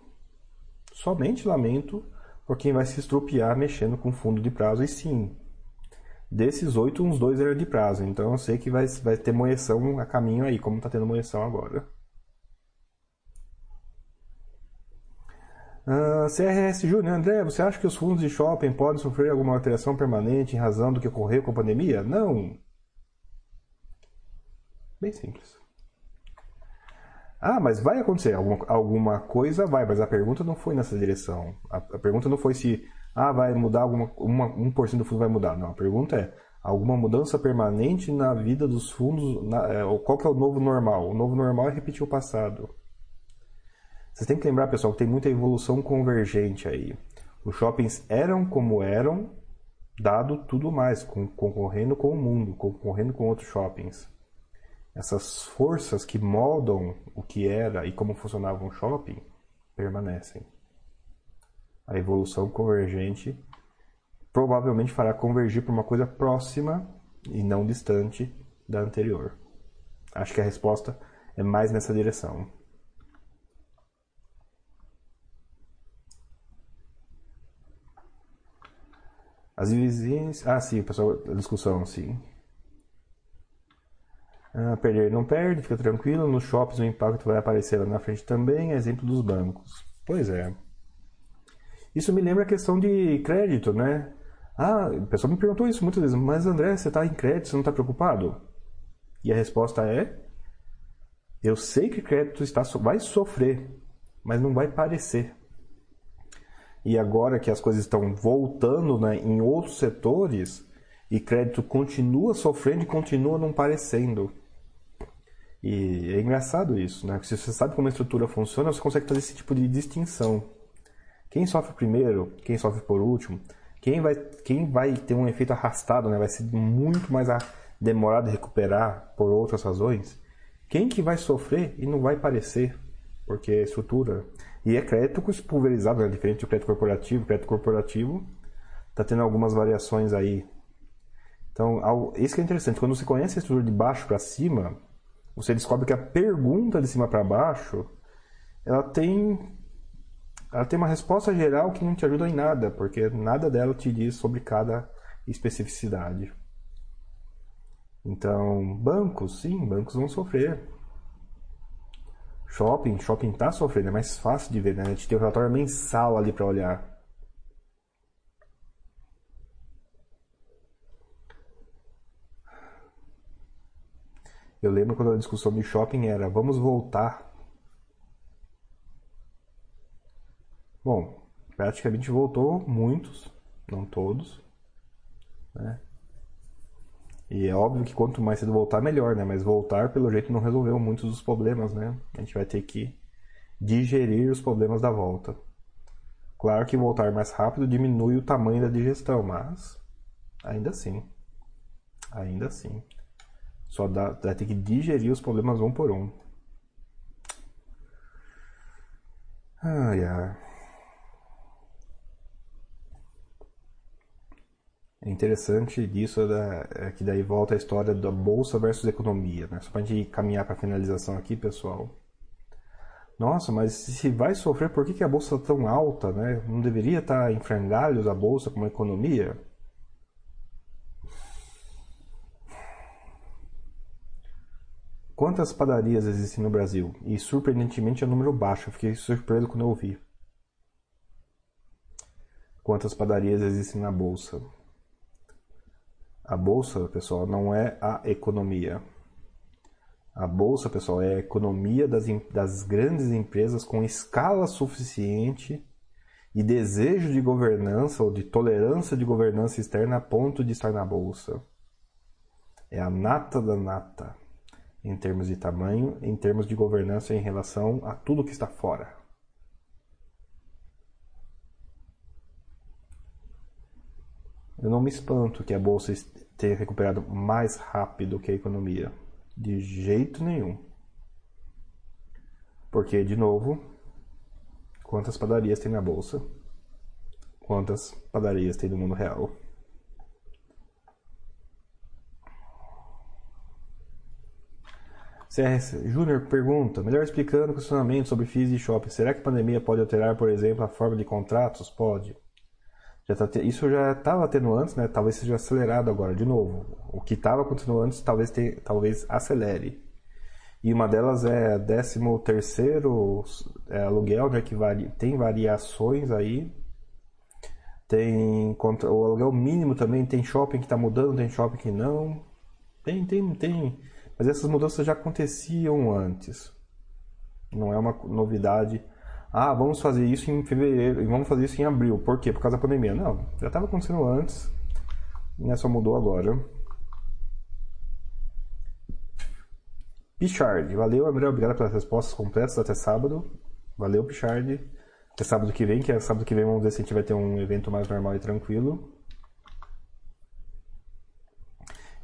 A: somente lamento, por quem vai se estrupiar mexendo com fundo de prazo. E sim, desses oito, uns dois eram de prazo. Então eu sei que vai, vai ter moeção a caminho aí, como está tendo moeção agora. Uh, ah, CRS Júnior, André, você acha que os fundos de shopping podem sofrer alguma alteração permanente em razão do que ocorreu com a pandemia? Não. Bem simples. Ah, mas vai acontecer alguma, alguma coisa, vai, mas a pergunta não foi nessa direção. A, a pergunta não foi se ah, vai mudar alguma uma, 1% do fundo vai mudar. Não, a pergunta é alguma mudança permanente na vida dos fundos, na, é, qual que é o novo normal? O novo normal é repetir o passado. Vocês têm que lembrar, pessoal, que tem muita evolução convergente aí. Os shoppings eram como eram, dado tudo mais, concorrendo com o mundo, concorrendo com outros shoppings. Essas forças que moldam o que era e como funcionava um shopping permanecem. A evolução convergente provavelmente fará convergir para uma coisa próxima e não distante da anterior. Acho que a resposta é mais nessa direção. As vizinhas. Ah, sim, pessoal, a discussão, sim. Ah, perder não perde, fica tranquilo. Nos shoppings o impacto vai aparecer lá na frente também. Exemplo dos bancos. Pois é. Isso me lembra a questão de crédito, né? Ah, o pessoal me perguntou isso muitas vezes, mas André, você está em crédito, você não está preocupado? E a resposta é: eu sei que crédito está, vai sofrer, mas não vai parecer e agora que as coisas estão voltando né, em outros setores e crédito continua sofrendo e continua não parecendo. E é engraçado isso, né? Porque se você sabe como a estrutura funciona, você consegue fazer esse tipo de distinção. Quem sofre primeiro, quem sofre por último, quem vai, quem vai ter um efeito arrastado, né? vai ser muito mais demorado de recuperar por outras razões. Quem que vai sofrer e não vai parecer, porque é estrutura. E é crédito pulverizado, né? diferente do crédito corporativo. O crédito corporativo está tendo algumas variações aí. Então, isso que é interessante. Quando você conhece a estrutura de baixo para cima, você descobre que a pergunta de cima para baixo, ela tem, ela tem uma resposta geral que não te ajuda em nada, porque nada dela te diz sobre cada especificidade. Então, bancos, sim, bancos vão sofrer. Shopping, shopping tá sofrendo, é mais fácil de ver, né? A gente tem o relatório mensal ali para olhar. Eu lembro quando a discussão de shopping era vamos voltar. Bom, praticamente voltou muitos, não todos, né? E é óbvio que quanto mais cedo voltar, melhor, né? Mas voltar, pelo jeito, não resolveu muitos dos problemas, né? A gente vai ter que digerir os problemas da volta. Claro que voltar mais rápido diminui o tamanho da digestão, mas ainda assim. Ainda assim. Só dá, vai ter que digerir os problemas um por um. Ai. É interessante disso é que daí volta a história da bolsa versus economia, né? Só para a gente caminhar para a finalização aqui, pessoal. Nossa, mas se vai sofrer, por que, que a bolsa está tão alta, né? Não deveria estar tá em frangalhos a bolsa como a economia? Quantas padarias existem no Brasil? E surpreendentemente é um número baixo, eu fiquei surpreso quando eu ouvi. Quantas padarias existem na bolsa? A bolsa, pessoal, não é a economia. A bolsa, pessoal, é a economia das, das grandes empresas com escala suficiente e desejo de governança ou de tolerância de governança externa a ponto de estar na bolsa. É a nata da nata, em termos de tamanho, em termos de governança em relação a tudo que está fora. Eu não me espanto que a bolsa tenha recuperado mais rápido que a economia. De jeito nenhum. Porque, de novo, quantas padarias tem na bolsa? Quantas padarias tem no mundo real? CRS Júnior pergunta, melhor explicando o questionamento sobre FIIs e shopping, será que a pandemia pode alterar, por exemplo, a forma de contratos? Pode. Já tá. Isso já estava tendo antes, né? Talvez seja acelerado agora, de novo. O que estava acontecendo antes talvez, te... talvez acelere. E uma delas é 13 terceiro é, aluguel, né? Que tem variações aí. Tem o aluguel mínimo também, tem shopping que está mudando, tem shopping que não. Tem, tem, tem. Mas essas mudanças já aconteciam antes. Não é uma novidade ah, vamos fazer isso em fevereiro e vamos fazer isso em abril. Por quê? Por causa da pandemia. Não, já estava acontecendo antes, né? só mudou agora. Pichard, valeu André, obrigado pelas respostas completas até sábado. Valeu Pichard. Até sábado que vem, que é sábado que vem vamos ver se a gente vai ter um evento mais normal e tranquilo.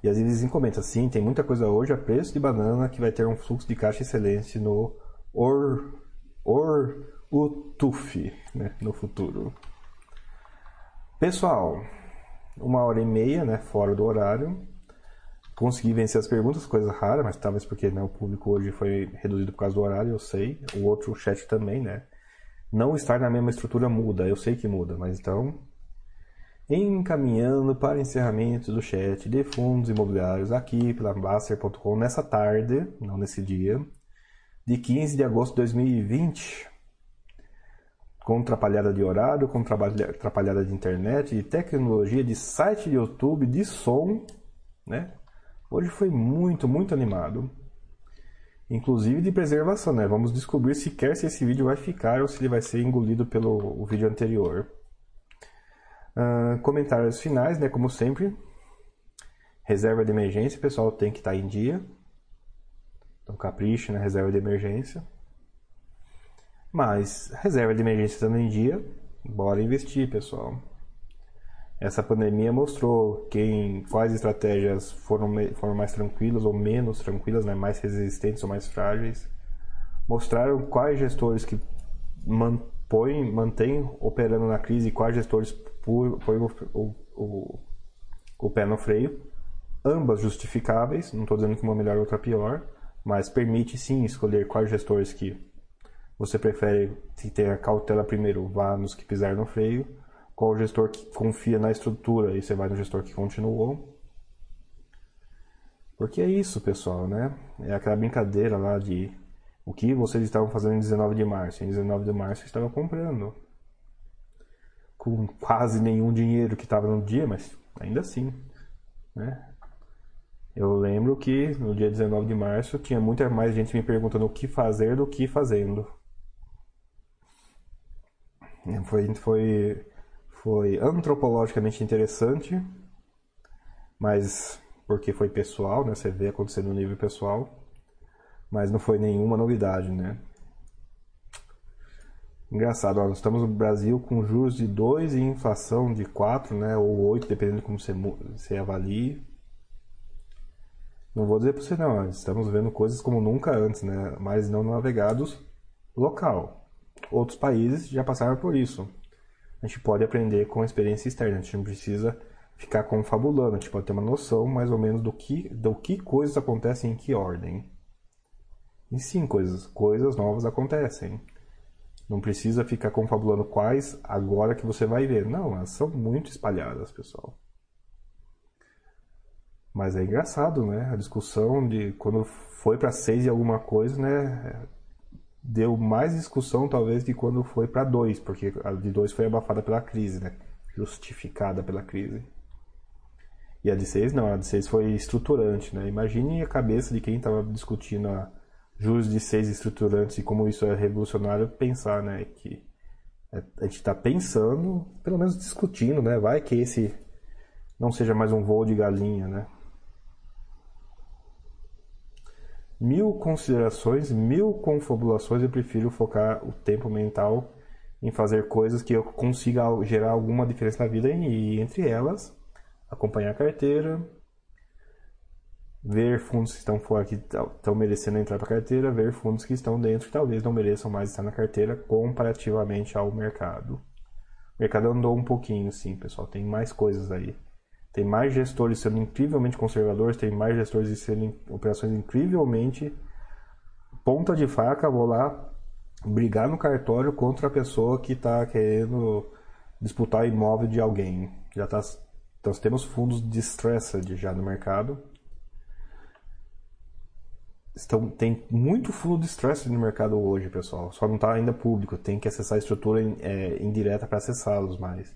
A: E às vezes comenta, sim, tem muita coisa hoje a preço de banana que vai ter um fluxo de caixa excelente no Or, Or o TUF né, no futuro. Pessoal, uma hora e meia, né, fora do horário. Consegui vencer as perguntas, coisa rara, mas talvez porque né, o público hoje foi reduzido por causa do horário, eu sei. O outro chat também, né? Não estar na mesma estrutura muda, eu sei que muda, mas então. Encaminhando para encerramento do chat de fundos imobiliários aqui pela Baster.com nessa tarde, não nesse dia, de 15 de agosto de 2020 com atrapalhada de horário, com atrapalhada de internet, de tecnologia, de site de YouTube, de som, né? Hoje foi muito, muito animado. Inclusive de preservação, né? Vamos descobrir sequer se esse vídeo vai ficar ou se ele vai ser engolido pelo vídeo anterior. Uh, comentários finais, né? Como sempre. Reserva de emergência, pessoal tem que estar em dia. Então capricha na reserva de emergência. Mas reserva de emergência estando em dia, bora investir, pessoal. Essa pandemia mostrou quem, quais estratégias foram, foram mais tranquilas ou menos tranquilas, né? mais resistentes ou mais frágeis. Mostraram quais gestores que mantêm, mantêm operando na crise e quais gestores põem o, o, o, o pé no freio. Ambas justificáveis, não estou dizendo que uma melhor ou outra pior, mas permite sim escolher quais gestores que você prefere que tenha cautela primeiro, vá nos que pisar no freio? Qual gestor que confia na estrutura e você vai no gestor que continuou? Porque é isso, pessoal, né? É aquela brincadeira lá de o que vocês estavam fazendo em 19 de março. Em 19 de março estavam comprando. Com quase nenhum dinheiro que estava no dia, mas ainda assim, né? Eu lembro que no dia 19 de março tinha muita mais gente me perguntando o que fazer do que fazendo. Foi, foi, foi antropologicamente interessante, mas porque foi pessoal, né? Você vê acontecendo no nível pessoal, mas não foi nenhuma novidade, né? Engraçado, ó, nós estamos no Brasil com juros de 2 e inflação de 4, né? Ou 8, dependendo de como você, você avalie. Não vou dizer para você não, estamos vendo coisas como nunca antes, né? Mas não navegados local outros países já passaram por isso. A gente pode aprender com a experiência externa, a gente não precisa ficar confabulando, a gente pode ter uma noção mais ou menos do que, do que coisas acontecem em que ordem. E sim, coisas, coisas novas acontecem. Não precisa ficar confabulando quais agora que você vai ver. Não, elas são muito espalhadas, pessoal. Mas é engraçado, né? A discussão de quando foi para seis e alguma coisa, né? deu mais discussão talvez de quando foi para dois, porque a de dois foi abafada pela crise, né? Justificada pela crise. E a de seis não, a de seis foi estruturante, né? Imagine a cabeça de quem estava discutindo a juros de seis estruturantes e como isso é revolucionário pensar, né? Que a gente está pensando, pelo menos discutindo, né? Vai que esse não seja mais um voo de galinha, né? mil considerações, mil confabulações, eu prefiro focar o tempo mental em fazer coisas que eu consiga gerar alguma diferença na vida e entre elas acompanhar a carteira, ver fundos que estão fora que estão merecendo entrar para a carteira, ver fundos que estão dentro que talvez não mereçam mais estar na carteira comparativamente ao mercado. O mercado andou um pouquinho, sim, pessoal. Tem mais coisas aí. Tem mais gestores sendo incrivelmente conservadores, tem mais gestores sendo operações incrivelmente ponta de faca. Vou lá brigar no cartório contra a pessoa que está querendo disputar imóvel de alguém. Já tá, temos fundos distressed já no mercado estão, tem muito fundo de stress no mercado hoje, pessoal. Só não está ainda público. Tem que acessar a estrutura é, indireta para acessá-los, mas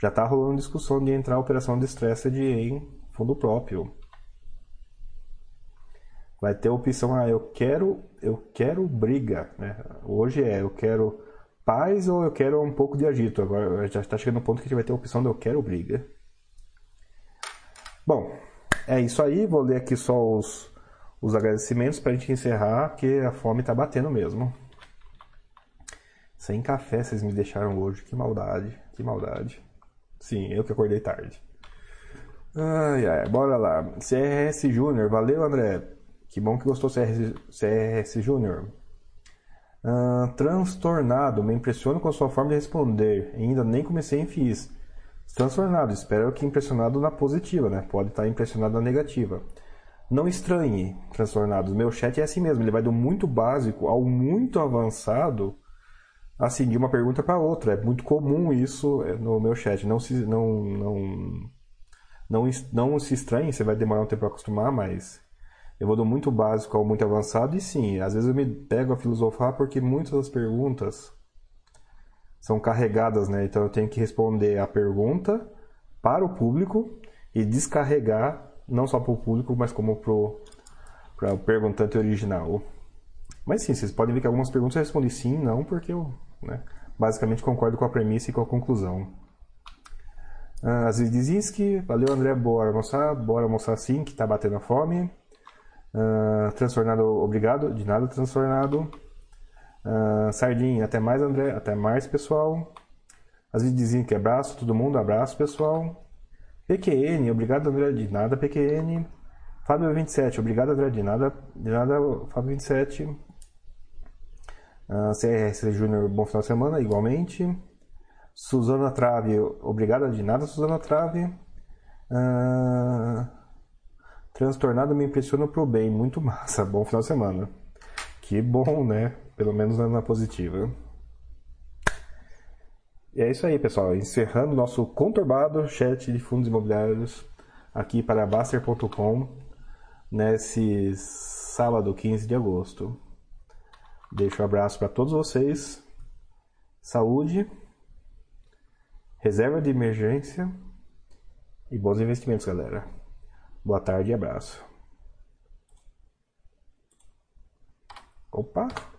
A: já está rolando discussão de entrar a operação de stress em fundo próprio. Vai ter a opção, ah, eu quero, eu quero briga, né? Hoje é, eu quero paz ou eu quero um pouco de agito. Agora já está chegando no ponto que a gente vai ter a opção de eu quero briga. Bom, é isso aí. Vou ler aqui só os os agradecimentos para a gente encerrar, porque a fome está batendo mesmo. Sem café vocês me deixaram hoje, que maldade, que maldade. Sim, eu que acordei tarde. Ai, ai, bora lá. CRS Júnior, valeu André. Que bom que gostou CRS, CRS Júnior. Uh, transtornado, me impressiono com a sua forma de responder. Ainda nem comecei em FIS. Transtornado, espero que impressionado na positiva, né? Pode estar impressionado na negativa. Não estranhe, transtornados. Meu chat é assim mesmo, ele vai do muito básico ao muito avançado, assim, de uma pergunta para outra. É muito comum isso é, no meu chat. Não se, não, não, não, não se estranhe, você vai demorar um tempo para acostumar, mas eu vou do muito básico ao muito avançado. E sim, às vezes eu me pego a filosofar porque muitas das perguntas são carregadas, né? Então eu tenho que responder a pergunta para o público e descarregar não só para o público, mas como para o perguntante original. Mas sim, vocês podem ver que algumas perguntas eu respondi sim, não, porque eu né, basicamente concordo com a premissa e com a conclusão. Uh, Aziz Dizinski, valeu André, bora almoçar, bora almoçar sim, que tá batendo a fome. Uh, transtornado, obrigado, de nada transtornado. Uh, Sardinha, até mais André, até mais pessoal. Aziz Dizinski, abraço todo mundo, abraço pessoal. PQN, obrigado André de nada, PQN. Fábio 27, obrigado André de nada, de nada, Fábio 27. Uh, CRS Júnior, bom final de semana, igualmente. Suzana Trave, obrigado de nada, Suzana Trave. Uh, transtornado me impressiona pro bem, muito massa, bom final de semana. Que bom, né? Pelo menos na positiva. E é isso aí, pessoal. Encerrando nosso conturbado chat de fundos imobiliários aqui para Baster.com nesse sábado 15 de agosto. Deixo um abraço para todos vocês. Saúde, reserva de emergência e bons investimentos, galera. Boa tarde e abraço. Opa!